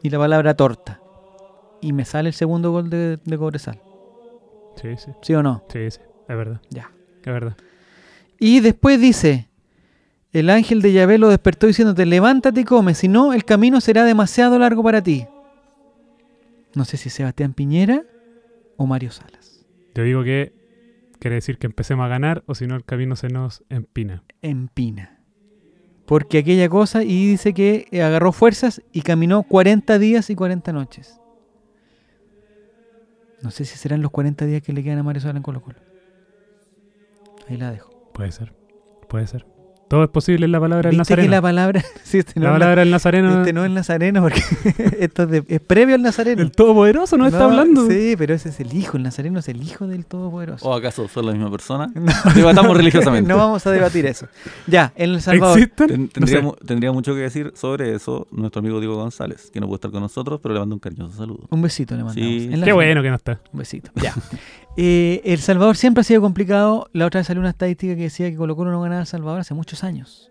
y la palabra torta. Y me sale el segundo gol de, de Cobresal. Sí, sí, ¿Sí o no? sí, sí. Es verdad. Ya. Es verdad. Y después dice, el ángel de Yahvé lo despertó diciéndote, levántate y come, si no, el camino será demasiado largo para ti. No sé si Sebastián Piñera o Mario Salas. Yo digo que quiere decir que empecemos a ganar o si no el camino se nos empina. Empina. Porque aquella cosa, y dice que agarró fuerzas y caminó 40 días y 40 noches. No sé si serán los 40 días que le quedan a Mario Salas en Colo Colo. Ahí la dejo. Puede ser. Puede ser. Todo es posible en la palabra del ¿Viste que Nazareno. la palabra... sí, este no La es palabra del Nazareno. Este no es Nazareno porque esto es, de- es previo al Nazareno. El Todopoderoso no, está No, hablando. Sí, pero ese es el hijo, el Nazareno es el hijo del Todopoderoso. ¿O acaso son la misma persona? No. Debatamos religiosamente. no vamos a debatir eso. Ya, en El Salvador. ¿Existen? Ten- No tendría, sé. mu- tendría mucho que decir sobre eso nuestro amigo Diego González, que no puede estar con nosotros, pero le mando un cariñoso saludo. Un besito le mandamos. Sí. Qué bueno que no está. Un besito. Ya. Eh, el Salvador siempre ha sido complicado. La otra vez salió una estadística que decía que Colo Colo no ganaba El Salvador hace muchos años.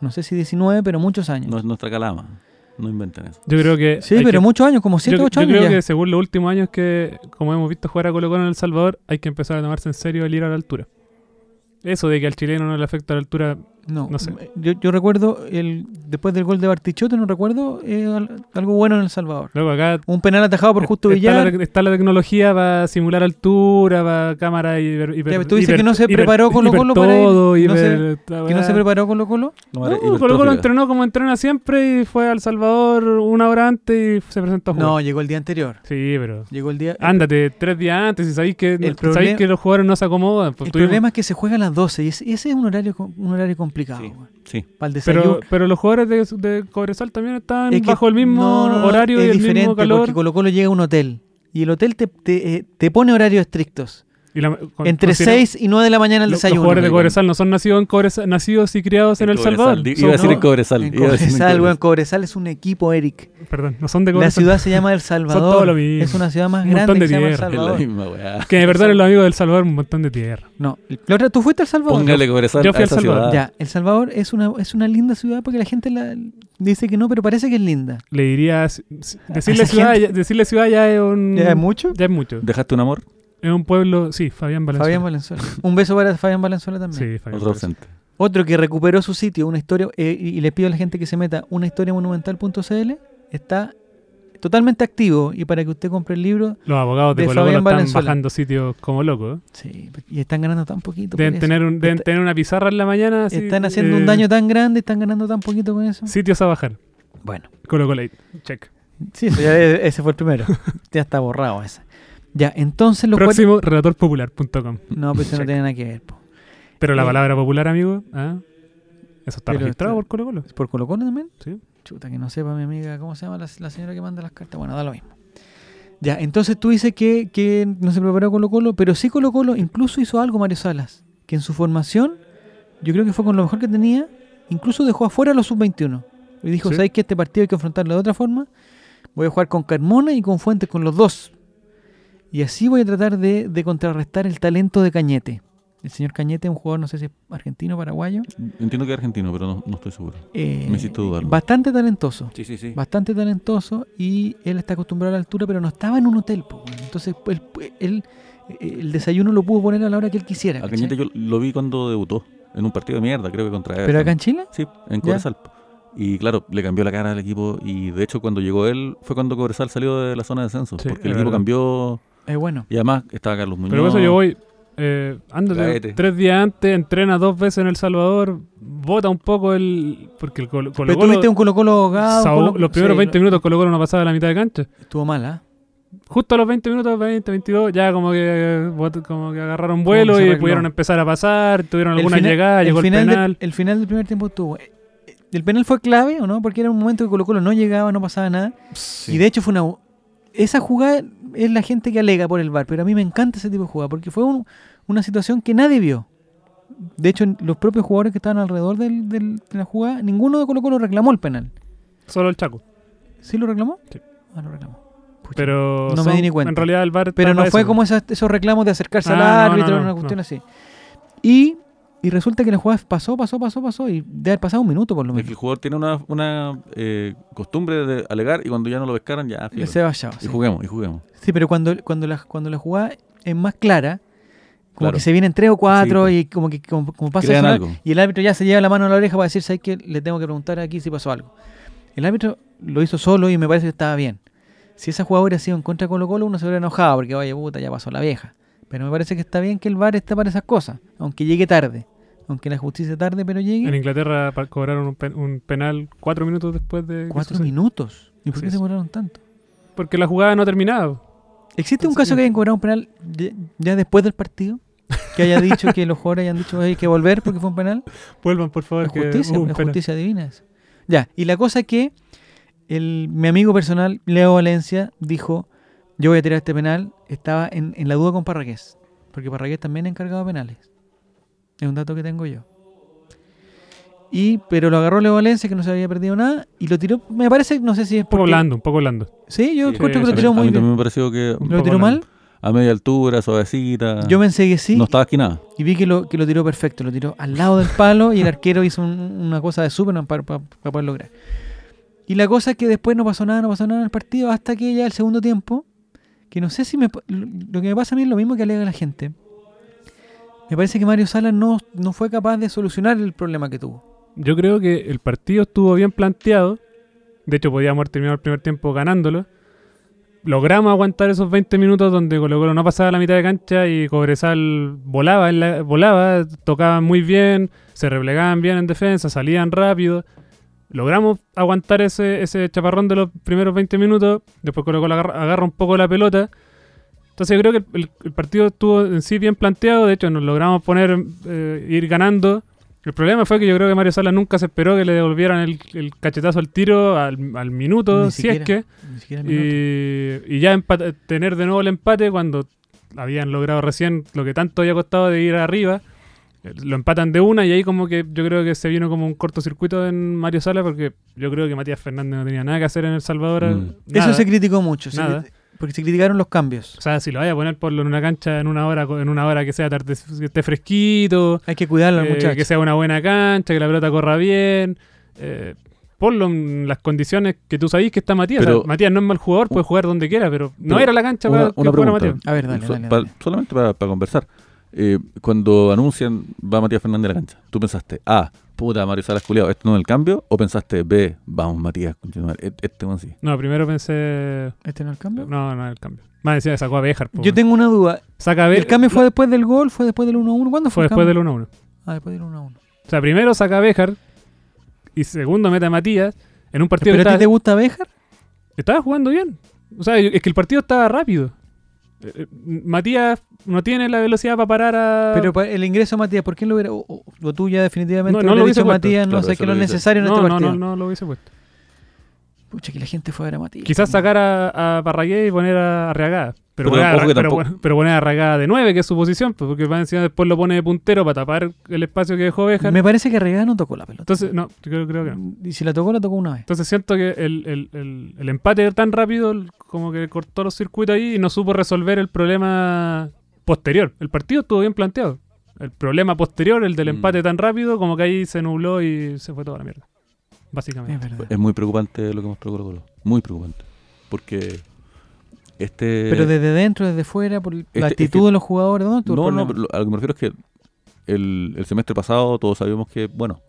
No sé si 19, pero muchos años. No es nuestra calama. No inventen eso. Yo creo que. sí, pero que- muchos años, como 7 yo, 8 yo años creo ya. que según los últimos años que, como hemos visto jugar a Colo Colo en El Salvador, hay que empezar a tomarse en serio el ir a la altura. Eso de que al chileno no le afecta la altura, No, no sé. Yo, yo recuerdo, el, después del gol de Bartichotto, no recuerdo eh, al- algo bueno en El Salvador. luego acá Un penal atajado por Justo está, la, Villar. está la tecnología para simular altura, para cámara hiper, hiper, tú dices hiper- que no se preparó Colo hiper Colo para ir. todo, No hiper- se- ¿Que no se preparó Colo Colo? No, No, era Colo Colo entrenó como entrena siempre y fue a El Salvador una hora antes y se presentó a jugar. No, llegó el día anterior. Sí, pero Llegó el día. ándate tres días antes y sabéis que, El sabéis problem- que los jugadores no se acomodan. pues el problema es que se juega a las 12 y ese, ese es un horario, un horario complicado. Sí. weón. Sí. Para el desayuno. pero, pero los jugadores de, de Cobresal también están Es que- bajo el mismo no, no, no, horario es y el diferente mismo calor. Porque Colo Colo llega a un hotel y el hotel te, te, eh, te pone horarios estrictos. Y la- con- Entre considera- 6 y 9 de la mañana el los, los desayuno. jugadores de. Cobresal no son nacidos en Cobresal, nacidos y criados en, El Cobresal. Salvador. Di- Son- Iba a decir no, en Cobresal. En iba en Cobresal, weón, Cobresal. Es un equipo, Eric. Perdón, no son de La Cobresal. ciudad se llama El todo lo Salvador. mismo. Es una ciudad más Un montón grande de que se llama El tierra. Es la Salvador. misma weá. Que me perdonen los amigos del Salvador, un montón de tierra. No, la otra- ¿tú fuiste al Salvador? Póngale Cobresal yo fui a Salvador. ciudad. Ya, El Salvador es una, es una linda ciudad porque la gente la, dice que no, pero parece que es linda. Le diría. s- s- Decirle ciudad, decirle ciudad ya es un. ¿Ya es mucho? Ya es mucho. ¿Dejaste un amor? Es un pueblo. Sí, Fabián Valenzuela. Fabián Valenzuela. Un beso para Fabián Valenzuela también. Sí, Fabián Otro Valenzuela. ausente. Otro que recuperó su sitio, una historia, eh, y y le pido a la gente que se meta, una historia monumental.cl, está totalmente activo y para que usted compre el libro, Los abogados de, De Colo están Valenzuela. bajando sitios como locos. ¿eh? sí, y están ganando tan poquito. Deben, tener un, deben Está- tener una pizarra en la mañana. así, están haciendo eh, un daño tan grande, están ganando tan poquito con eso. Sitios a bajar. Bueno, Colo Colo. Check. sí, ese fue el primero. ya está borrado ese. Ya, entonces los cuatro... Próximo, relatorpopular.com. No, pues eso no tiene nada que ver. po. Pero la Eh, palabra popular, amigo, ¿ah? eso está registrado por Colo Colo. ¿Es por Colo Colo también? Sí. Chuta, que no sepa mi amiga, ¿cómo se llama la, la señora que manda las cartas? Bueno, da lo mismo. Ya, entonces tú dices que, que no se preparó Colo Colo, pero sí Colo Colo incluso hizo algo Mario Salas, que en su formación, yo creo que fue con lo mejor que tenía, incluso dejó afuera a los sub-21. Y dijo, Sí. ¿sabes que este partido hay que afrontarlo de otra forma? Voy a jugar con Carmona y con Fuentes, con los dos. Y así voy a tratar de, de contrarrestar el talento de Cañete. El señor Cañete es un jugador, no sé si es argentino, paraguayo. Entiendo que es argentino, pero no, no estoy seguro. eh, Me hiciste dudarlo. Bastante talentoso Sí, sí, sí. bastante talentoso y él está acostumbrado a la altura, pero no estaba en un hotel. po. Entonces, él, él- el desayuno lo pudo poner a la hora que él quisiera. A ¿cachai? Cañete yo lo vi cuando debutó, en un partido de mierda, creo que contra ¿Pero Everton. acá en Chile? Sí, en Cobresal. Y claro, le cambió la cara al equipo y de hecho cuando llegó él fue cuando Cobresal salió de la zona de descenso, Sí, porque el equipo verdad. cambió Es bueno. y además estaba Carlos Muñoz. Pero por eso yo voy, eh, ándate tres días antes, entrena dos veces en El Salvador, bota un poco el. Porque el Colo Pero Colo. tuviste un Colo Colo ahogado. Sao- Colo- los primeros sí, 20 lo- minutos Colo Colo no pasaba de la mitad de cancha. Estuvo mal, ¿ah? Justo a los 20 minutos, 20, 22, ya como que, como que agarraron vuelo que y pudieron empezar a pasar, tuvieron El alguna final- llegada, el llegó el final penal. Del, el final del primer tiempo estuvo. eh, eh, El penal fue clave, ¿o no? Porque era un momento que Colo Colo no llegaba, no pasaba nada. Y de hecho fue una... Esa jugada es la gente que alega por el VAR, pero a mí me encanta ese tipo de jugada, porque fue un- una situación que nadie vio. De hecho, los propios jugadores que estaban alrededor del- del- de la jugada, ninguno de Colo Colo reclamó el penal. Solo el Chaco. ¿Sí lo reclamó? Sí. Ah, lo reclamó. Pucha. Pero No me di ni cuenta. en realidad el VAR Pero no fue eso. como esas- esos reclamos de acercarse al Ah, no, árbitro, no, no, una cuestión así. Y, y resulta que la jugada pasó, pasó, pasó, pasó, y debe haber pasado un minuto por lo Es que el menos. jugador tiene una, una eh, costumbre de alegar y cuando ya no lo pescaran, ya. filo. Se vaya. Y Sí. juguemos, y juguemos. Sí, pero cuando, cuando, la, cuando la jugada es más clara, como Claro. que se vienen tres o cuatro Sí, y como que como, como pasa al algo. y el árbitro ya se lleva la mano a la oreja para decir, ¿sabes qué? Le tengo que preguntar aquí si pasó algo. El árbitro lo hizo solo y me parece que estaba bien. Si esa jugada hubiera sido en contra de Colo Colo, uno se hubiera enojado porque, oye, puta, ya pasó la vieja. Pero me parece que está bien que el VAR esté para esas cosas, aunque llegue tarde. Aunque la justicia tarde, pero llegue. En Inglaterra cobraron un, pen- un penal cuatro minutos después de. que Cuatro minutos. ¿Y por Así qué se demoraron tanto? Porque la jugada no terminaba. ¿Existe un caso que hayan cobrado un penal ya, ya después del partido? Que haya dicho que los jugadores hayan dicho "Oye, hay que volver porque fue un penal. Vuelvan, por favor. Que justicia, es penal. justicia divina eso. Ya, y la cosa es que el, mi amigo personal, Leo Valencia, dijo, yo voy a tirar este penal, estaba en, en la duda con Parragués, porque Parragués también es encargado de penales. Es un dato que tengo yo. Y, pero lo agarró Leo Valencia, que no se había perdido nada, y lo tiró, me parece, no sé si es Un poco porque... blando, un poco blando. Sí, yo Sí, encuentro que lo A tiró mí- a muy mí también bien. me pareció que ¿Lo tiró mal? a media altura, suavecita. Yo pensé que sí. No estaba esquinada. Y vi que lo, que lo tiró perfecto, lo tiró al lado del palo y el arquero hizo un- una cosa de Superman para, para, para poder lograr. Y la cosa es que después no pasó nada, no pasó nada en el partido hasta que ya el segundo tiempo, que no sé si me... lo que me pasa a mí es lo mismo que alega la gente. Me parece que Mario Salas no, no fue capaz de solucionar el problema que tuvo. Yo creo que el partido estuvo bien planteado. De hecho, podíamos haber terminado el primer tiempo ganándolo. Logramos aguantar esos 20 minutos donde Colo Colo no pasaba la mitad de cancha y Cobresal volaba, en la- volaba, tocaban muy bien, se replegaban bien en defensa, salían rápido. Logramos aguantar ese, ese chaparrón de los primeros 20 minutos. Después Colo Colo agarra, agarra un poco la pelota. Entonces yo creo que el, partido estuvo en sí bien planteado. De hecho, nos logramos poner, eh, ir ganando. El problema fue que yo creo que Mario Salas nunca se esperó que le devolvieran el, el cachetazo al tiro al, al minuto, Ni si es que. Ni minuto. Y, y ya tener de nuevo el empate cuando habían logrado recién lo que tanto había costado de ir arriba. eh, Lo empatan de una y ahí como que yo creo que se vino como un cortocircuito en Mario Salas porque yo creo que Matías Fernández no tenía nada que hacer en El Salvador. Mm. nada. Eso se criticó mucho, se Nada. Porque se criticaron los cambios. O sea, si lo vaya a poner por en una cancha en una hora en una hora que sea tarde, que esté fresquito, Hay que cuidarlo al eh, muchacho. que sea una buena cancha, que la pelota corra bien. Eh, ponlo en las condiciones que tú sabís que está Matías. O sea, Pero- Matías no es mal jugador, puede jugar donde quiera, pero no era la cancha una- para que una fuera pregunta. Matías. A ver, dale, dale, pa- solamente para conversar. Eh, cuando anuncian va Matías Fernández a la cancha, ¿tú pensaste A, puta Mario Salas culiado, ¿este no es el cambio? ¿O pensaste B, vamos Matías, continuar, este bueno sí? No, primero pensé. ¿Este no es el cambio? No, no, el cambio. Más decía, sacó a Béjar. po, Yo tengo una duda. Saca a ¿El cambio fue después del gol? ¿Fue después del 1-1? ¿Cuándo fue, fue el después del 1-1. Ah, después del 1-1. O sea, primero saca a Béjar y segundo mete a Matías en un partido ¿Pero que a ti estaba, te gusta Béjar? estaba jugando bien. O sea, es que el partido estaba rápido. Matías no tiene la velocidad para parar a. Pero el ingreso Matías, ¿por qué lo hubiera.? O, o- o tú ya definitivamente No, no lo hubiese dicho puesto. Matías, no Claro, sé qué lo lo necesario en no, este no, partido. no, no lo hubiese puesto. Pucha, que la gente fue a ver a Matías. Quizás sacar a, a Parragué y poner a Arriagada. Pero, Pero poner a, ojo que pero, tampoco- pon- pero poner a Arriagada de 9, que es su posición, pues, porque va encima después lo pone de puntero para tapar el espacio que dejó Béjar. Me parece que Arregada no tocó la pelota. Entonces, no, yo creo, creo que no. Y si la tocó, la tocó una vez. Entonces siento que el, el, el, el empate tan rápido como que cortó los circuitos ahí y no supo resolver el problema posterior. El partido estuvo bien planteado. El problema posterior, el del Mm. empate tan rápido, como que ahí se nubló y se fue toda la mierda. Básicamente. Es. Es muy preocupante lo que mostró Colo Colo, muy preocupante. Porque este... Pero desde dentro, desde fuera, por la Este- es actitud que- de los jugadores, ¿dónde estuvo el No, no, pero lo- a lo que me refiero es que el, el semestre pasado todos sabíamos que, bueno,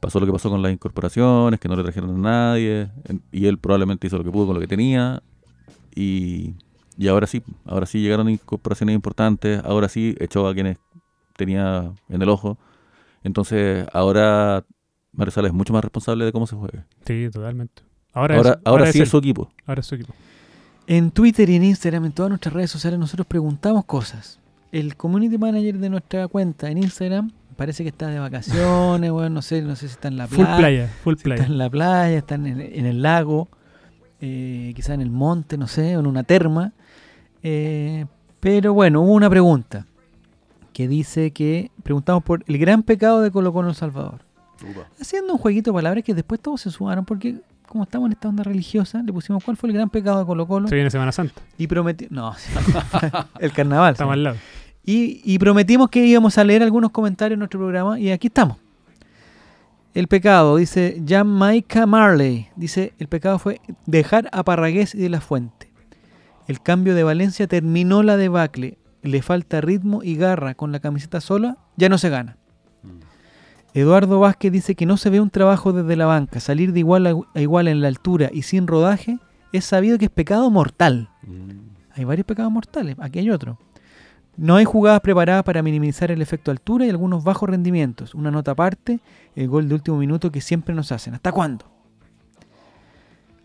pasó lo que pasó con las incorporaciones, que no le trajeron a nadie, en- y él probablemente hizo lo que pudo con lo que tenía, y, y ahora sí, ahora sí llegaron incorporaciones importantes, ahora sí echó a quienes tenía en el ojo. Entonces, ahora Mario Salas es mucho más responsable de cómo se juegue. Sí, totalmente. Ahora, Ahora, es, ahora, sí él. es su equipo. Ahora es su equipo. En Twitter y en Instagram, en todas nuestras redes sociales, nosotros preguntamos cosas. El community manager de nuestra cuenta en Instagram parece que está de vacaciones, bueno, no sé, no sé si está en la Full playa. playa, full si playa. Está en la playa, está en el, en el lago, eh, quizá en el monte, no sé, o en una terma. Eh, pero bueno, hubo una pregunta que dice que preguntamos por el gran pecado de Colo Colo El Salvador. Haciendo un jueguito de palabras que después todos se sumaron porque como estamos en esta onda religiosa, le pusimos cuál fue el gran pecado de Colo Colo Se viene Semana Santa. y prometimos... No, el carnaval. Estamos sí. al lado. Y, y prometimos que íbamos a leer algunos comentarios en nuestro programa y aquí estamos. El pecado, dice Jamaica Marley, dice, el pecado fue dejar a Parragués y de la Fuente. El cambio de Valencia terminó la debacle, le falta ritmo y garra con la camiseta sola, ya no se gana. Eduardo Vázquez dice que no se ve un trabajo desde la banca, salir de igual a, igual en la altura y sin rodaje es sabido que es pecado mortal. Hay varios pecados mortales, aquí hay otro. No hay jugadas preparadas para minimizar el efecto altura y algunos bajos rendimientos. Una nota aparte, el gol de último minuto que siempre nos hacen. ¿Hasta cuándo?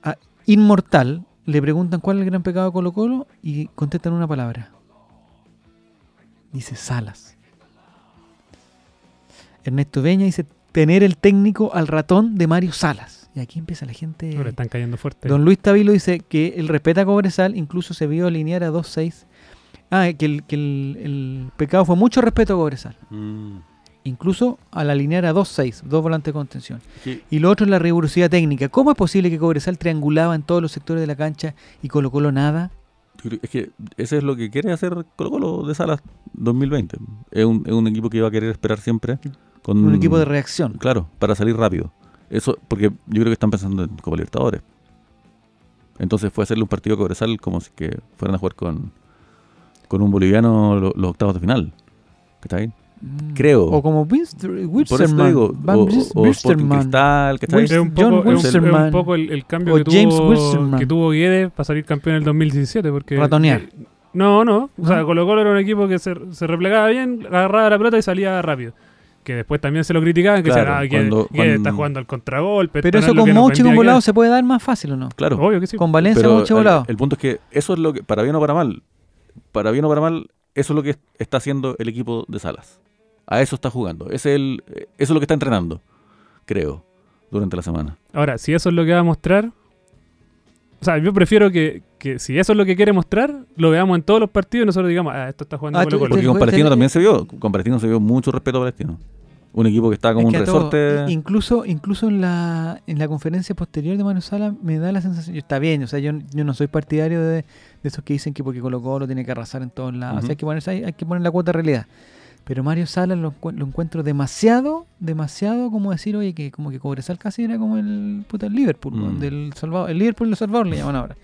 A Inmortal le preguntan cuál es el gran pecado de Colo Colo y contestan una palabra. Dice Salas. Ernesto Beña dice tener el técnico al ratón de Mario Salas. Y aquí empieza la gente... Ahora están cayendo fuerte. Don Luis Tabilo dice que él respeta a Cobresal, incluso se vio alinear a 2-6. Ah, que, el, que el, el pecado fue mucho respeto a Cobresal. Incluso al alinear a 2-6, dos volantes de contención. Sí. Y lo otro es la rigurosidad técnica. ¿Cómo es posible que Cobresal triangulaba en todos los sectores de la cancha y Colo Colo nada? Es que ese es lo que quiere hacer Colo Colo de Salas 2020. Es un, es un equipo que va a querer esperar siempre. Con, Un equipo de reacción. Claro, para salir rápido. Eso, porque yo creo que están pensando en Copa Libertadores. Entonces fue hacerle un partido a Cobresal como si que fueran a jugar con, con un boliviano lo- los octavos de final. ¿Cachai? Mm. Creo. O como Van o, o. Cristal, ¿cachai? Es un John poco, es un- es un poco el, el cambio O que James tuvo, que tuvo Guedes para salir campeón en el 2017. Porque, Ratonear. eh, no, no. O sea, ¿No? Colo Colo era un equipo que se, se replegaba bien, agarraba la pelota y salía rápido. Que después también se lo criticaban, que Claro, decían, ah, cuando- está jugando al contragolpe. Pero eso con y con Volado Guedes". se puede dar más fácil o no? Claro. Obvio que sí. Con Valencia, Mouche y el, Volado. el punto es que eso es lo que, para bien o para mal, para bien o para mal, eso es lo que está haciendo el equipo de Salas. A eso está jugando. Ese es el, eso es lo que está entrenando, creo, durante la semana. Ahora, si eso es lo que va a mostrar. O sea, yo prefiero que, que si eso es lo que quiere mostrar, lo veamos en todos los partidos y nosotros digamos, ah, esto está jugando Ah, Colo Colo. Porque con Palestino también se vio, con Palestino se vio mucho respeto a Palestino. Un equipo que está como Es que un todo, resorte. incluso incluso en la, en la conferencia posterior de Manu Sala me da la sensación, está bien, o sea, yo, yo no soy partidario de, de esos que dicen que porque Colo Colo tiene que arrasar en todos lados, o sea, hay que, ponerse, hay, hay que poner la cuota de realidad. Pero Mario Salas lo, lo encuentro demasiado, demasiado como decir, oye, que como que Cobresal casi era como el puta el Liverpool, Mm. del Salvador, el Liverpool del Salvador le llaman ahora.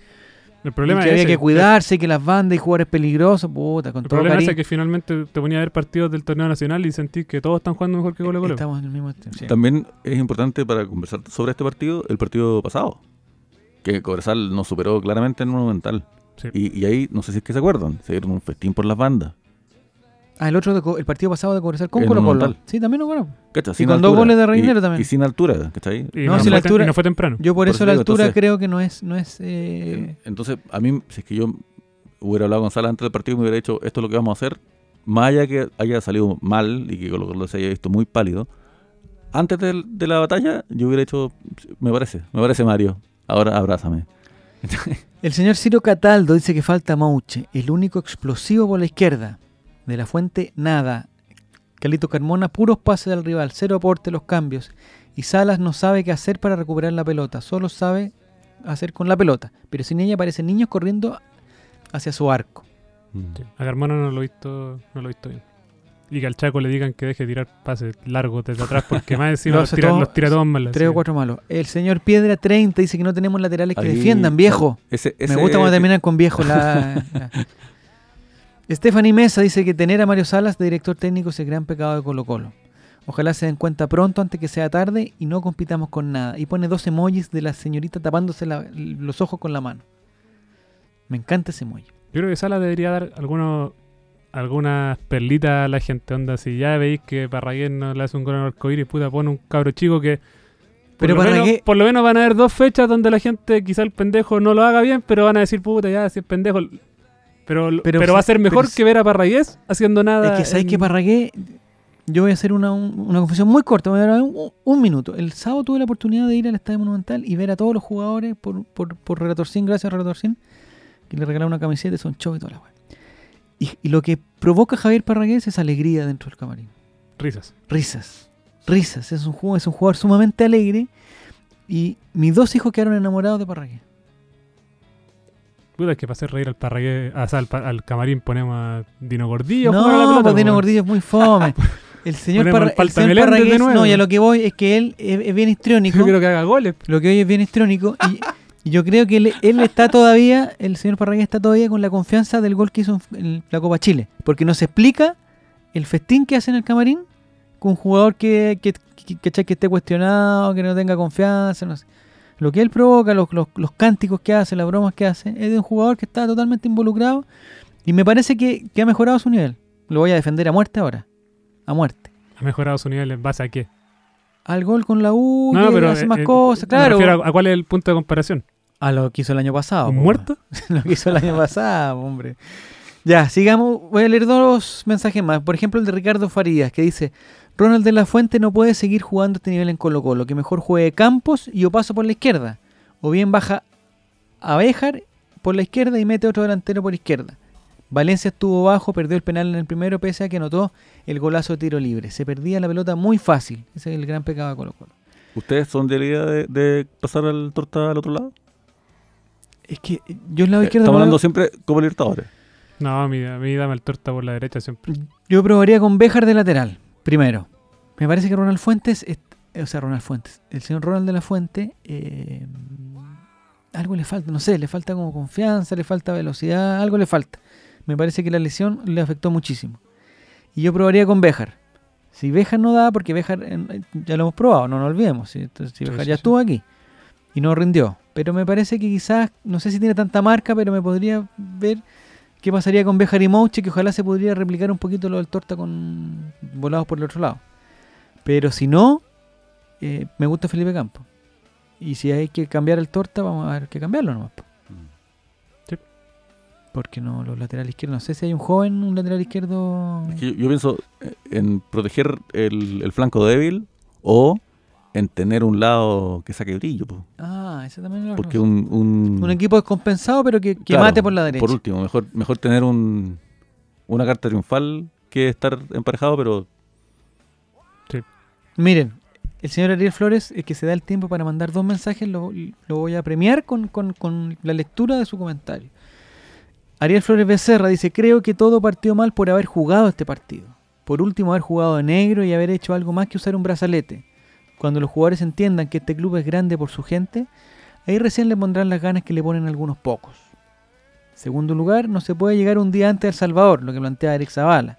El problema Y que es había ese. que cuidarse, que las bandas y jugadores peligrosos, puta, con El todo problema es cariño. ese que finalmente te ponía a ver partidos del torneo nacional y sentís que todos están jugando mejor que Colo Colo. Estamos en el mismo sí. También es importante para conversar sobre este partido, el partido pasado. Que Cobresal nos superó claramente en un Monumental. Sí. Y, y ahí, no sé si es que se acuerdan, se dieron un festín por las bandas. Ah, el otro, de el partido pasado de Cobresal con Colo. Sí, también lo conozco. ¿Cachai? Y con dos goles de Reinero también. Y sin altura, ¿cachai? Y No, no, si fue la tem- altura- y no fue temprano. Yo por, Por eso eso la digo, altura entonces- creo que no es, no es eh, Entonces, a mí, si es que yo hubiera hablado con Sala antes del partido, me hubiera dicho, esto es lo que vamos a hacer, más allá que haya salido mal y que Colo Colo se haya visto muy pálido, antes del- de, la batalla, yo hubiera hecho, me parece, me parece Mario, ahora abrázame. El señor Ciro Cataldo dice que falta Mouche, el único explosivo por la izquierda. De la fuente, nada. Calito Carmona, puros pases del rival, cero aporte los cambios. Y Salas no sabe qué hacer para recuperar la pelota, solo sabe hacer con la pelota. Pero sin ella aparecen niños corriendo hacia su arco. Sí. A Carmona no lo he visto, no lo he visto bien. Y que al Chaco le digan que deje de tirar pases largos desde atrás porque más encima Lo los tira, todo- los tira todos mal. Tres o cuatro malos. El señor Piedra 30 dice que no tenemos laterales que Ahí- defiendan, viejo. Ese, Me gusta cuando terminan con viejo la... la- Stephanie Mesa dice que tener a Mario Salas de director técnico es el gran pecado de Colo Colo. Ojalá se den cuenta pronto antes que sea tarde y no compitamos con nada. Y pone dos emojis de la señorita tapándose la- los ojos con la mano. Me encanta ese emoji. Yo creo que Sala debería dar algunos algunas perlitas a la gente. Onda, si ya veis que Parragués no le hace un gol al arcoíris, puta, pone un cabro chico que. Por, Pero lo menos, Parragués- por lo menos van a haber dos fechas donde la gente, quizá el pendejo no lo haga bien, pero van a decir, puta, ya, si es pendejo. Pero, pero, Pero va a ser mejor pero que ver a Parragués haciendo nada. Es que sabéis en- que Parragué, yo voy a hacer una, un- una confesión muy corta, voy a dar un, un minuto. El sábado tuve la oportunidad de ir al Estadio Monumental y ver a todos los jugadores por, por, por Relator Sin, gracias a Relator Sin, que le regalaron una camiseta, son show y toda la weá. Y, y lo que provoca Javier Parragués es alegría dentro del camarín. Risas. Risas, risas. Es un, es un jugador sumamente alegre y mis dos hijos quedaron enamorados de Parragués. Puta, es que para hacer reír al Parragués, o sea, al, al camarín ponemos a Dino Gordillo. a a la No, pelota, pues Dino Gordillo es muy fome. El señor, Parra- el señor Meléndez de Parragués, nuevo. no, y a lo que voy es que él es, es bien histriónico. Yo quiero que haga goles. Lo que hoy es bien histriónico. Y, y yo creo que él, él está todavía, el señor Parragués está todavía con la confianza del gol que hizo en, la Copa Chile. Porque no se explica el festín que hace en el camarín con un jugador que, que, que, que- que esté cuestionado, que no tenga confianza. No sé. Lo que él provoca, los, los, los cánticos que hace, las bromas que hace, es de un jugador que está totalmente involucrado. Y me parece que, que ha mejorado su nivel. Lo voy a defender a muerte ahora. A muerte. Ha mejorado su nivel en base a qué. Al gol con la U, No, que pero. hace eh, más eh, cosas. me Claro. refiero a, a cuál es el punto de comparación. A lo que hizo el año pasado. ¿Un po, muerto? lo que hizo el año pasado, hombre. Ya, sigamos. Voy a leer dos mensajes más. Por ejemplo, el de Ricardo Farías, que dice: Ronald de la Fuente no puede seguir jugando este nivel en Colo-Colo. Que mejor juegue Campos y Opaso por la izquierda. O bien baja a Béjar por la izquierda y mete otro delantero por izquierda. Valencia estuvo bajo, perdió el penal en el primero, pese a que anotó el golazo de tiro libre. Se perdía la pelota muy fácil. Ese es el gran pecado de Colo-Colo. ¿Ustedes son de la idea de, de pasar al torta al otro lado? Es que yo en lado Eh, izquierdo. Estamos hablando siempre como Libertadores. No, a mí, a mí dame el torta por la derecha siempre. Yo probaría con Béjar de lateral, primero. Me parece que Ronald Fuentes, es- o sea, Ronald Fuentes, el señor Ronald de la Fuente, eh, algo le falta, no sé, le falta como confianza, le falta velocidad, algo le falta. Me parece que la lesión le afectó muchísimo. Y yo probaría con Béjar. Si Béjar no da, porque Béjar eh, ya lo hemos probado, no nos olvidemos. Si, entonces, sí, ya sí. estuvo aquí y no rindió. Pero me parece que quizás, no sé si tiene tanta marca, pero me podría ver qué pasaría con Béjar y Mouche, que ojalá se podría replicar un poquito lo del torta con volados por el otro lado. Pero si no, eh, me gusta Felipe Campo. Y si hay que cambiar el torta, vamos a ver que cambiarlo nomás. po. Sí. Porque no, los laterales izquierdos, no sé si hay un joven, un lateral izquierdo. Es que yo, yo pienso eh, en proteger el, el flanco débil o en tener un lado que saque brillo. po. Ah, ese también lo Porque un, un, un equipo descompensado, pero que, que claro, mate por la derecha. Por último, mejor, mejor tener un, una carta triunfal que estar emparejado, pero Miren, el señor Ariel Flores, es que se da el tiempo para mandar dos mensajes, lo, lo voy a premiar con, con- con la lectura de su comentario. Ariel Flores Becerra dice, creo que todo partió mal por haber jugado este partido. Por último, haber jugado de negro y haber hecho algo más que usar un brazalete. Cuando los jugadores entiendan que este club es grande por su gente, ahí recién le pondrán las ganas que le ponen algunos pocos. Segundo lugar, no se puede llegar un día antes al Salvador, lo que plantea Eric Zavala,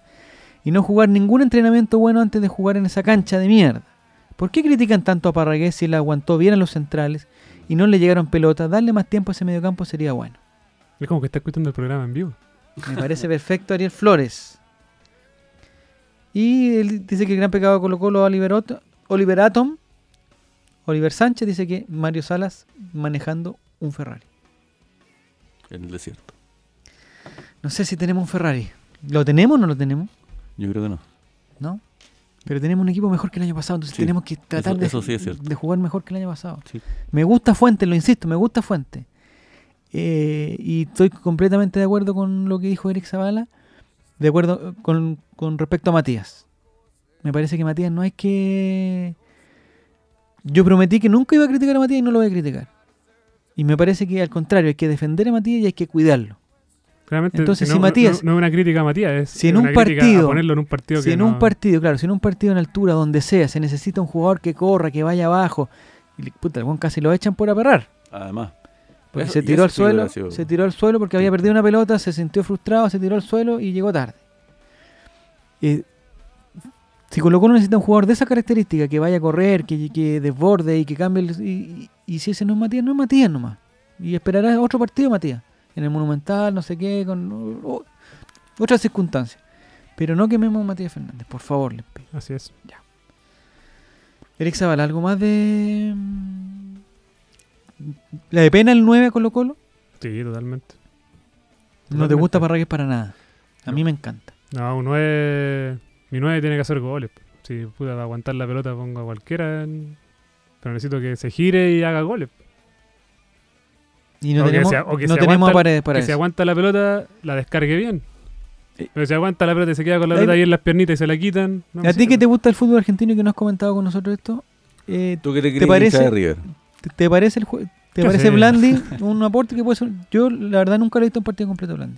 y no jugar ningún entrenamiento bueno antes de jugar en esa cancha de mierda. ¿Por qué critican tanto a Parragués si él aguantó bien a los centrales y no le llegaron pelotas? Darle más tiempo a ese mediocampo sería bueno. Es como que está escuchando el programa en vivo. Me parece perfecto Ariel Flores. Y él dice que el gran pecado de Colo Colo Oliver, Otto- Oliver Atom, Oliver Sánchez dice que Mario Salas manejando un Ferrari. en el desierto. No sé si tenemos un Ferrari. ¿Lo tenemos o no lo tenemos? Yo creo que no. ¿No? Pero tenemos un equipo mejor que el año pasado, entonces Sí, tenemos que tratar eso- de, eso sí es cierto. de jugar mejor que el año pasado. Sí. Me gusta Fuente, lo insisto, me gusta Fuente. Eh, y estoy completamente de acuerdo con lo que dijo Eric Zavala, de acuerdo eh, con, con respecto a Matías. Me parece que Matías no hay que... Yo prometí que nunca iba a criticar a Matías y no lo voy a criticar. Y me parece que al contrario, hay que defender a Matías y hay que cuidarlo. Claramente, Entonces, no, si no- Matías- No, no es una crítica a Matías, es Si en una un a partido- ponerlo en un partido Si que en no- un partido, claro, si en un partido en altura, donde sea, se necesita un jugador que corra, que vaya abajo, y puta, el casi lo echan por aperrar. Además. Porque Eso- se tiró al suelo, sido- se tiró al suelo porque había perdido una pelota, se sintió frustrado, se tiró al suelo y llegó tarde. Eh, si Colo Colo necesita un jugador de esa característica, que vaya a correr, que, que desborde y que cambie el- y, y- y si ese no es Matías, no es Matías nomás. Y esperará otro partido Matías. En el Monumental, no sé qué, con o- otras circunstancias. Pero no quememos a Matías Fernández, por favor, les pido. Así es. Eric Zavala, ¿algo más de. ¿La de pena el 9 a Colo Colo? Sí, totalmente. No te gusta Parragués para nada. A mí me encanta. No, un 9. Mi 9 tiene que hacer goles. Si puta, para aguantar la pelota pongo a cualquiera. Pero necesito que se gire y haga goles. Y no O que tenemos, se- o que no se tenemos aguanta- paredes para que si eso. aguanta la pelota, la descargue bien. Eh. Pero si aguanta la pelota y se queda con la pelota ahí en las piernitas y se la quitan. no ¿A ti que te gusta el fútbol argentino y que no has comentado con nosotros esto? eh, ¿Tú qué te ¿Te crees parece? de River? ¿te, te parece el ¿Te ¿Qué parece sé? Blandi un aporte que puede ser? Yo, la verdad, nunca le he visto un partido completo a Blandi.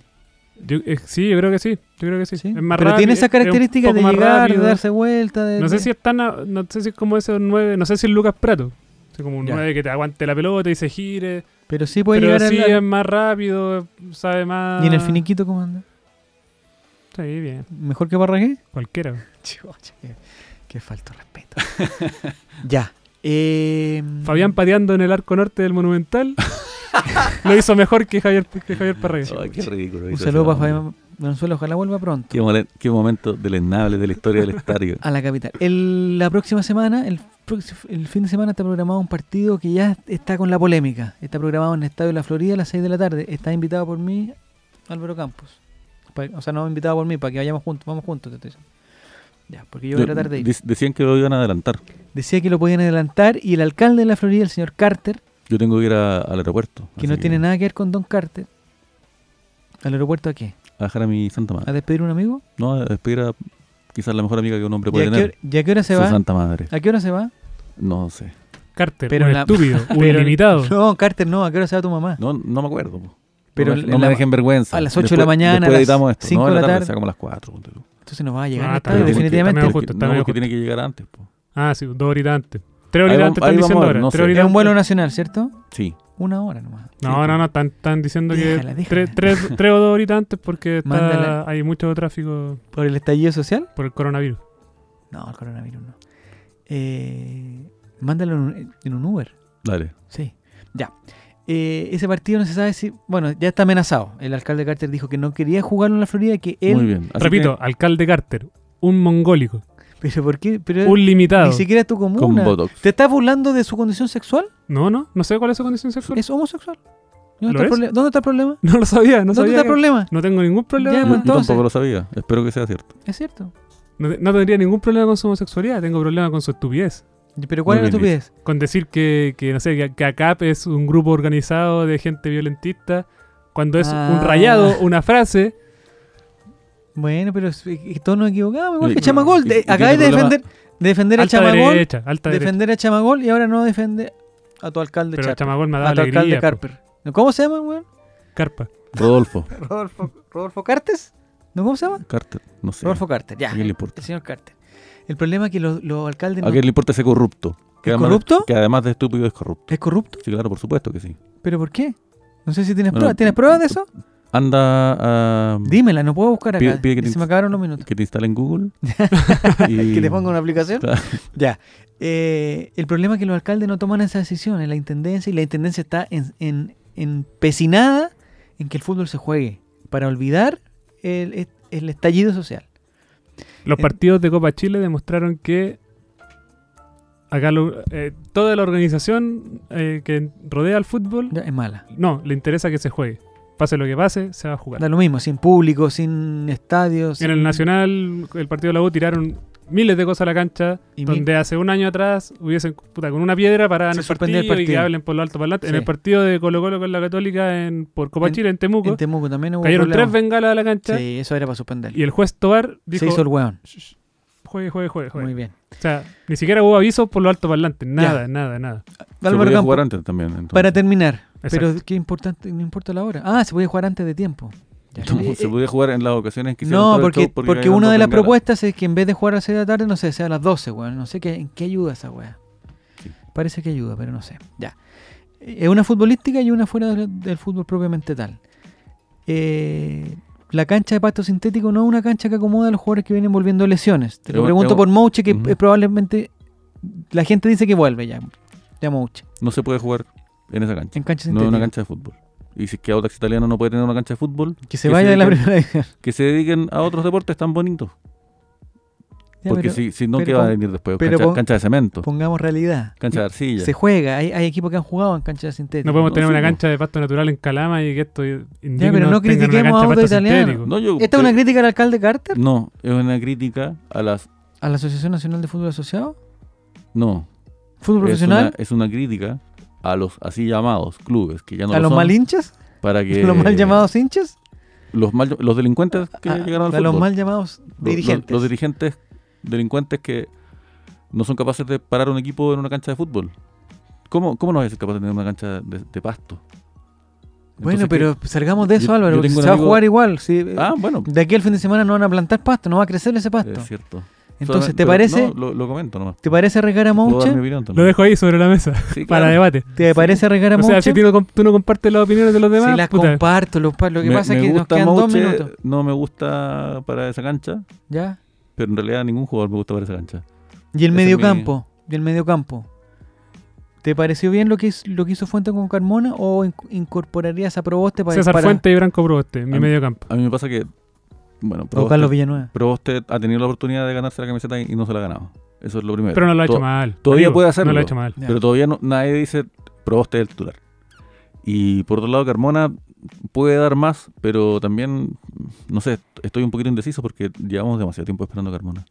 Yo- eh, sí, yo creo que sí. Yo creo que sí. ¿sí? Es más Pero rápido, tiene es- esa característica de llegar, rápido. de darse vuelta. de- No sé si es tan. a- No sé si es como ese 9. No sé si es Lucas Prato. Así como un Ya. 9 que te aguante la pelota y se gire. Pero sí puede Pero llegar sí al- es más rápido, sabe más. ¿Y en el finiquito cómo anda? Sí, bien. ¿Mejor que Parragués? Cualquiera. Qué, qué falta de respeto. ya. Eh, Fabián pateando en el arco norte del Monumental. lo hizo mejor que Javier, que Javier. Ay, qué ridículo. Un saludo para. Fabián Venezuela, ojalá vuelva pronto Qué, momen- qué momento deleznable de la historia del estadio. a la capital. El- la próxima semana, el, el fin de semana está programado un partido que ya está con la polémica. Está programado en el Estadio de la Florida a las 6 de la tarde. Está invitado por mí, Álvaro Campos. O sea, no invitado por mí, para que vayamos juntos. Vamos juntos, te estoy diciendo. Ya, porque yo voy a tratar de ir. Decían que lo iban a adelantar. Decía que lo podían adelantar y el alcalde de la Florida, el señor Carter, Yo tengo que ir a- al aeropuerto. que no tiene nada que ver con Don Carter, ¿al aeropuerto a qué? A dejar a mi santa ¿A madre. despedir a un amigo? No, a despedir a quizás la mejor amiga que un hombre ¿Y puede a, qué, tener. hora- y a qué hora se Su va? santa madre. ¿A qué hora se va? No sé. Carter, Pero un la- estúpido, un pero- ilimitado. No, Carter no, ¿a qué hora se va tu mamá? No, no me acuerdo. po. Pero no me, la- dejen vergüenza. a las ocho de la mañana, a las de la tarde, tarde. sea como a las 4. Entonces nos va a llegar Ah, está bien, definitivamente. está justo, está no, medio porque justo. tiene que llegar antes. po. Ah, sí, dos horitas antes. Tres horitas antes ahí están vamos diciendo ahora. no tres sé. horitas Es un vuelo nacional, ¿cierto? Sí. Una hora nomás. No, no, no, están, están diciendo Déjala, que déjala. tres, tres, tres o dos horitas antes porque está- hay mucho tráfico ¿Por el estallido social? por el coronavirus. No, el coronavirus no. Eh, mándalo en un, en un Uber. Dale. Sí, ya. Eh, ese partido no se sabe si. Bueno, ya está amenazado. El alcalde Carter dijo que no quería jugarlo en la Florida, que él. Muy bien. Así Repito, que, alcalde Carter, un mongólico, Pero ¿por qué? Pero un limitado. ni siquiera es tu con comuna. Botox. ¿Te estás burlando de su condición sexual? No, no, no sé cuál es su condición sexual. ¿Es homosexual? ¿Dónde, ¿Lo está, el es? problema? ¿Dónde está el problema? No lo sabía, no ¿Dónde sabía. está el problema? No tengo ningún problema. Ya, Yo, pues, yo tampoco lo sabía. Espero que sea cierto. Es cierto. No, no tendría ningún problema con su homosexualidad, tengo problema con su estupidez. Pero ¿cuál es la estupidez? Con decir que, que no sé, que, que ACAP es un grupo organizado de gente violentista, cuando es Ah. un rayado, una frase. Bueno, pero es- es- todos nos equivocamos. Igual que Chamagol. De- acabáis de defender, de defender a Chamagol. derecha, alta derecha. Defender a Chamagol y ahora no defiende a tu alcalde Pero Charper. Chamagol me ha dado a tu alcalde alegría. po. Carper. ¿Cómo se llama, weón? Carpa. Rodolfo. Rodolfo, Rodolfo Cartes. ¿No cómo se llama? Carter. No sé. Rodolfo Carter, ya. El señor Carter. El problema es que los, los alcaldes ¿A no- le importa ese corrupto? Que ¿Es además- corrupto? Que además de estúpido es corrupto. es corrupto. Sí, claro, por supuesto que sí. ¿Pero por qué? No sé si tienes Bueno, pruebas. ¿Tienes pruebas de eso? Anda a. Dímela, no puedo buscar acá. Pide- pide que te se me acabaron los minutos. Que te instalen Google. y- Que te ponga una aplicación. Claro. Ya. Eh, el problema es que los alcaldes no toman esas decisiones, la intendencia, y la intendencia está en, en- empecinada en que el fútbol se juegue para olvidar el, el estallido social. Los En- partidos de Copa Chile demostraron que acá lo- eh, toda la organización eh, que rodea al fútbol, Ya, Es mala. no, le interesa que se juegue. Pase lo que pase, se va a jugar. Da lo mismo, sin público, sin estadios. En el Nacional, el partido de la U tiraron miles de cosas a la cancha, Y donde hace un año atrás hubiesen puta, con una piedra Se el partido, el y que partido. hablen por lo alto parlante. En Sí. el partido de Colo Colo con la Católica en, por Copa En- Chile en Temuco, En Temuco también hubo cayeron problemas. tres bengalas a la cancha Sí, eso era para suspender. y el juez Tobar dijo, Se hizo el weón. "Shh, shh, juegue, juegue, juegue, juegue". Muy bien. O sea, ni siquiera hubo aviso por lo alto parlante, nada, nada, nada. Se Álvaro podía Campo, jugar antes también. entonces. para terminar. Exacto. Pero qué importante, no importa la hora. Ah, se podía jugar antes de tiempo. Ya. No, Eh, se eh, podía jugar en las ocasiones que No, porque, porque, habían una de las propuestas es que en vez de jugar a las 6 de la tarde, no sé, sea a las 12, weón. No sé qué, en qué ayuda esa weá. Sí. Parece que ayuda, pero no sé. Ya. Eh, Es una futbolística y una fuera del, del fútbol propiamente tal. Eh, la cancha de pasto sintético no es una cancha que acomoda a los jugadores que vienen volviendo lesiones. Te lo pregunto por Mouche, que probablemente la gente dice que vuelve ya. Ya Mouche. No se puede jugar en esa cancha. En cancha No sintética. es una cancha de fútbol. Y si es que Audax Italiano no puede tener una cancha de fútbol, Que se Que vaya se de la primera división. que se dediquen a otros deportes tan bonitos. Ya, Porque pero si, si no, ¿qué va a venir después? pero Cancha, pon- cancha de cemento, Pongamos realidad. cancha de arcilla. Se juega, hay, hay equipos que han jugado en canchas sintéticas. No podemos No, tener sí, una cancha de pasto natural en Calama y que esto indigne pero no critiquemos a Auto Italiano. No, yo- ¿Esta es una crítica al alcalde Carter? No, es una crítica a las... ¿A la Asociación Nacional de Fútbol Asociado? No, ¿Fútbol es profesional? una, es una crítica a los así llamados clubes, que ya no ¿A lo los son, mal hinchas? para que... ¿Los mal llamados hinchas? Los, mal- los delincuentes que A- llegaron al a los fútbol. mal llamados Los- dirigentes. Los, los dirigentes delincuentes que no son capaces de parar un equipo en una cancha de fútbol. ¿Cómo, cómo no vas a ser capaz de tener una cancha de, de pasto? bueno, pero salgamos de eso, yo Álvaro. Se va a jugar igual. ¿qué? Ah, bueno, De aquí al fin de semana no van a plantar pasto, no va a crecer ese pasto. es cierto. Entonces, ¿te parece, no, lo, lo comento nomás. ¿te parece arriesgar a Mouche? Lo dejo ahí sobre la mesa Sí, para claro. debate. ¿Te parece arriesgar a O sea, Mouche? si tú no, tú no compartes las opiniones de los demás, Si las puta, comparto, lo, que Me- pasa es que nos quedan dos Mouche, minutos. No me gusta para esa cancha, ¿Ya? pero en realidad ningún jugador me gusta para esa cancha. Y el Ese medio es mi- campo, y el medio campo. ¿Te pareció bien lo que hizo, lo que hizo Fuente con Carmona o in- incorporarías a Proboste para, César para Fuente y Branco Proboste, mi A mí- medio campo. A mí me pasa que, bueno, o Carlos Villanueva? Proboste ha tenido la oportunidad de ganarse la camiseta y no se la ha ganado. Eso es lo primero. Pero no lo ha hecho To- mal. todavía amigo, puede No hacerlo. lo ha hecho mal. Ya. Pero todavía no, nadie dice Proboste es el titular. Y por otro lado, Carmona puede dar más, pero también, no sé, estoy un poquito indeciso porque llevamos demasiado tiempo esperando a Carmona.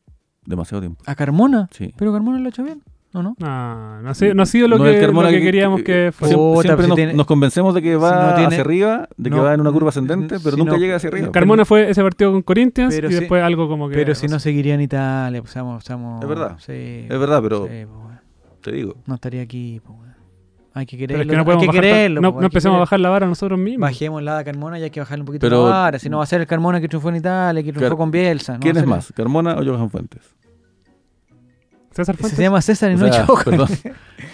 Demasiado tiempo. ¿A Carmona? Sí. Pero Carmona lo ha hecho bien, ¿o no? No, no, ha sido, no ha sido lo No que, el Carmona lo que que- queríamos que- que fuera. Siempre, Puta, siempre si nos, tiene- nos convencemos de que va si no tiene- hacia arriba, de que no, va en una curva ascendente, si pero nunca no- llega hacia arriba. Carmona fue ese partido con Corinthians Pero y si- después algo como que. Pero si no seguiría en Italia, pues seamos, seamos- Es verdad. Sí, Es verdad, pero sí, pues, te digo. no estaría aquí, pues. Hay que quererlo. Pero es que no hay que bajar quererlo, no, pues, no empecemos a bajar la vara nosotros mismos. Bajemos la de Carmona y hay que bajarle un poquito Pero- la vara. Si no va a ser el Carmona que triunfó en Italia, que triunfó Car- con Bielsa. no ¿Quién es más, Carmona o Johan Fuentes? César Se llama César y O no sea, Johan. perdón.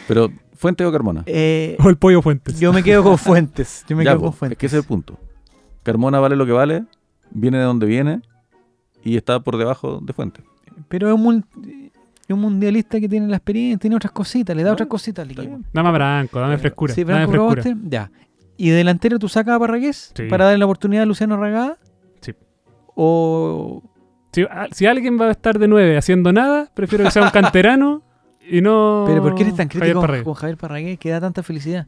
Pero, ¿Fuentes o Carmona? Eh, o el Pollo Fuentes. yo me quedo con Fuentes. Yo me Ya, quedo po, con Fuentes. Es que ese es el punto. Carmona vale lo que vale, viene de donde viene y está por debajo de Fuentes. Pero es un, mun- es un mundialista que tiene la experiencia, tiene otras cositas, le da No, otras cositas al equipo. Dame a Branco, dame frescura. Sí, dame Branco frescura. Ya. ¿Y de delantero tú sacas a Parragués Sí. para darle la oportunidad a Luciano Ragada? Sí. O Si, ah, si alguien va a estar de nueve haciendo nada, prefiero que sea un canterano y no. Pero ¿por qué eres tan Javier crítico con, Parragués. con Javier Parragués que da tanta felicidad?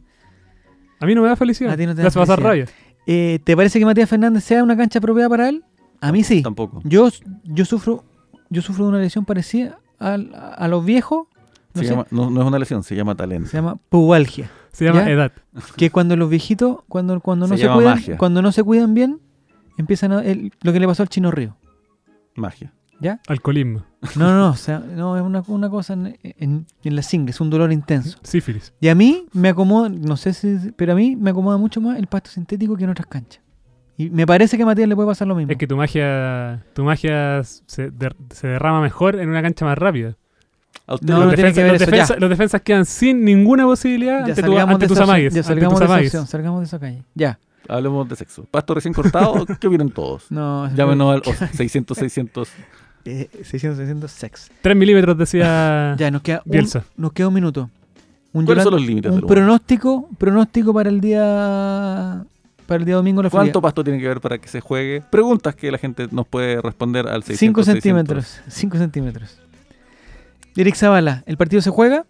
A mí no me da felicidad. A ti no te da hace pasar felicidad. rabia. Eh, ¿Te parece que Matías Fernández sea una cancha apropiada para él? A mí sí. Tampoco. Yo, yo sufro yo sufro de una lesión parecida a, a los viejos. No, Se llama- no, no es una lesión, se llama talento. se llama pubalgia. Se llama ¿Ya? edad. Que cuando los viejitos, cuando, cuando no Se cuidan, magia. cuando no se cuidan bien, empiezan a, el- lo que le pasó al Chino Río. Magia. ¿Ya? Alcoholismo. No, no, no, o sea, no es una, una cosa en, en, en la ingle, es un dolor intenso. Sífilis. Y a mí me acomoda, no sé si, pero a mí me acomoda mucho más el pasto sintético que en otras canchas. Y me parece que a Matías le puede pasar lo mismo. Es que tu magia, tu magia se, der- se derrama mejor en una cancha más rápida. No, que los, eso, defensa- ya. los defensas quedan sin ninguna posibilidad ya ante, tu, ante tus amagues. ya ante salgamos tus de esa amagues. opción, salgamos de esa calle. Ya. Hablemos de sexo. Pasto recién cortado, ¿qué opinan todos? No, Llámenos al o 600, 600. eh, 600, 600, sex. 3 milímetros decía Ya, nos queda, un, Bielsa. nos queda un minuto. Un, ¿Cuáles son los límites un del pronóstico, pronóstico para el día para el día domingo la ¿Cuánto Florida. pasto tiene que ver para que se juegue? Preguntas que la gente nos puede responder al 600. 5 600. centímetros. 5 centímetros. Eric Zavala, ¿el partido se juega?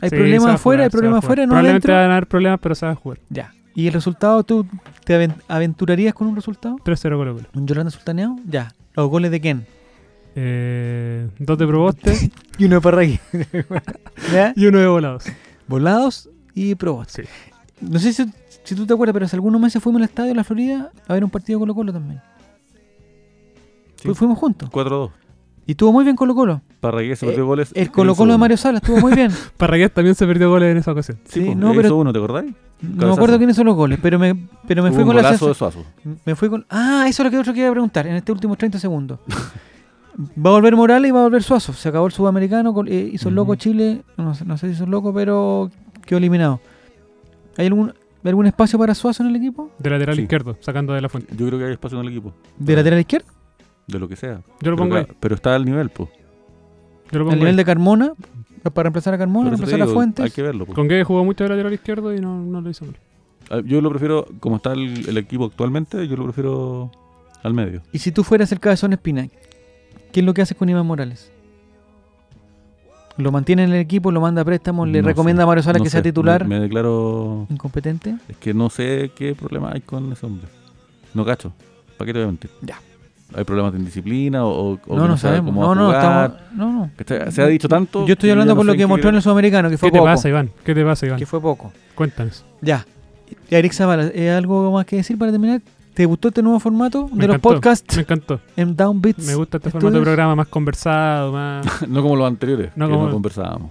¿Hay Sí, problemas afuera? jugar, ¿Hay problemas afuera? ¿No Probablemente van a haber problemas, pero se va a jugar. Ya. ¿Y el resultado tú te aven- aventurarías con un resultado? 3-0 Colo Colo. ¿Un Yolanda Sultaneado? Ya. ¿Los goles de quién? Eh, dos de Proboste Y uno de Parragui. ¿Ya? y uno de Volados. Volados y Proboste. Sí. No sé si, si tú te acuerdas, pero hace algunos meses fuimos al estadio de la Florida a ver un partido Colo Colo también. Sí. Fu- Fuimos juntos. 4-2. Y estuvo muy bien Colo Colo. Parragués se Eh, perdió goles. El Colo Colo de. Mario Sala estuvo muy bien. Parragués también se perdió goles en esa ocasión. Sí, Sí, pues, no, eh, pero- hizo uno, ¿te acordáis? No me acuerdo quiénes son los goles, pero me, pero me Hubo fui un con la de Suazo. Me fui con. Ah, eso es lo que otro que iba a preguntar en este últimos 30 segundos. va a volver Morales y va a volver Suazo. Se acabó el sudamericano, eh, hizo el loco. Chile. No, sé- no sé si hizo el loco, pero quedó eliminado. ¿Hay algún, algún espacio para Suazo en el equipo? De lateral Sí. izquierdo, sacando de la fuente. Yo creo que hay espacio en el equipo. ¿De lateral izquierdo? De lo que sea. Yo lo Pero, pongo ahí. ca- pero está al nivel, pues. Yo lo Al pongo nivel ahí. de Carmona, para reemplazar a Carmona, reemplazar a Fuentes. Hay que verlo. po. Con que jugó mucho de lateral izquierdo y no, no lo hizo mal. Ah, Yo lo prefiero, como está el, el equipo actualmente, yo lo prefiero al medio. Y si tú fueras el cabezón Espina, ¿qué es lo que haces con Iván Morales? ¿Lo mantiene en el equipo, lo manda a préstamos, le No recomienda sé, a Mario Sala no que sea titular? Me, me declaro. ¿Incompetente? Es que no sé qué problema hay con ese hombre. No cacho. ¿Para qué te voy a mentir? Ya. ¿Hay problemas de indisciplina o, o- no, no sabe sabemos. cómo No, no, estamos, no, no. Se ha dicho tanto. Yo estoy hablando no por lo que qué mostró en el sudamericano, que fue ¿Qué te poco. pasa, Iván? ¿Qué te pasa, Iván? Que fue poco. Cuéntanos. Ya. Y Eric Zavala, ¿hay algo más que decir para terminar? ¿Te gustó este nuevo formato Me de los podcasts Me encantó. en Downbeats? Me gusta este formato de Estudios? programa más conversado, más... no como los anteriores, No que como- no conversábamos.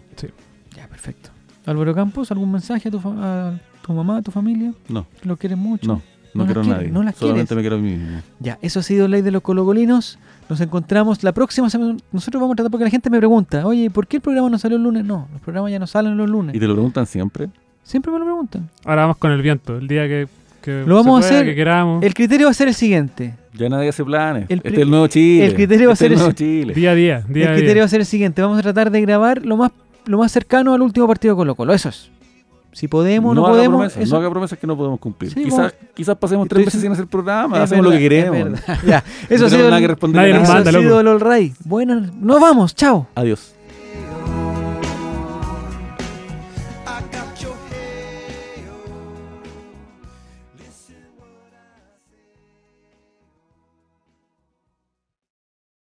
Ya, perfecto. Álvaro Campos, ¿algún mensaje a tu, fa- a tu mamá, a tu familia? No, ¿Lo quieres mucho? no. No quiero a nadie. no las Solamente quieres. me quiero a mí mismo. Ya, eso ha sido Ley de los Colocolinos. Nos encontramos la próxima semana. Nosotros vamos a tratar porque la gente me pregunta, oye, ¿por qué el programa no salió el lunes? No, los programas ya no salen los lunes. Y te lo preguntan siempre. Siempre me lo preguntan. Ahora vamos con el viento. El día que, que Lo vamos se a hacer- que queramos. El criterio va a ser el siguiente. Ya nadie hace planes. El este es el nuevo Chile. el criterio va a Este es ser el nuevo. Chile. Día a día. Día el criterio día. va a ser el siguiente. Vamos a tratar de grabar lo más, lo más cercano al último partido de Colo Colo. Eso es. Si podemos, no, haga podemos. promesas, eso- no haga promesas que no podemos cumplir. Sí, quizás, quizás pasemos tres meses sin- sin hacer programa, es hacemos lo que queremos. es ya, eso ha no sido tenemos nada que el. Nadie eso nada. manda, ha loco. sido el All Right. Bueno, nos vamos. Chao. Adiós.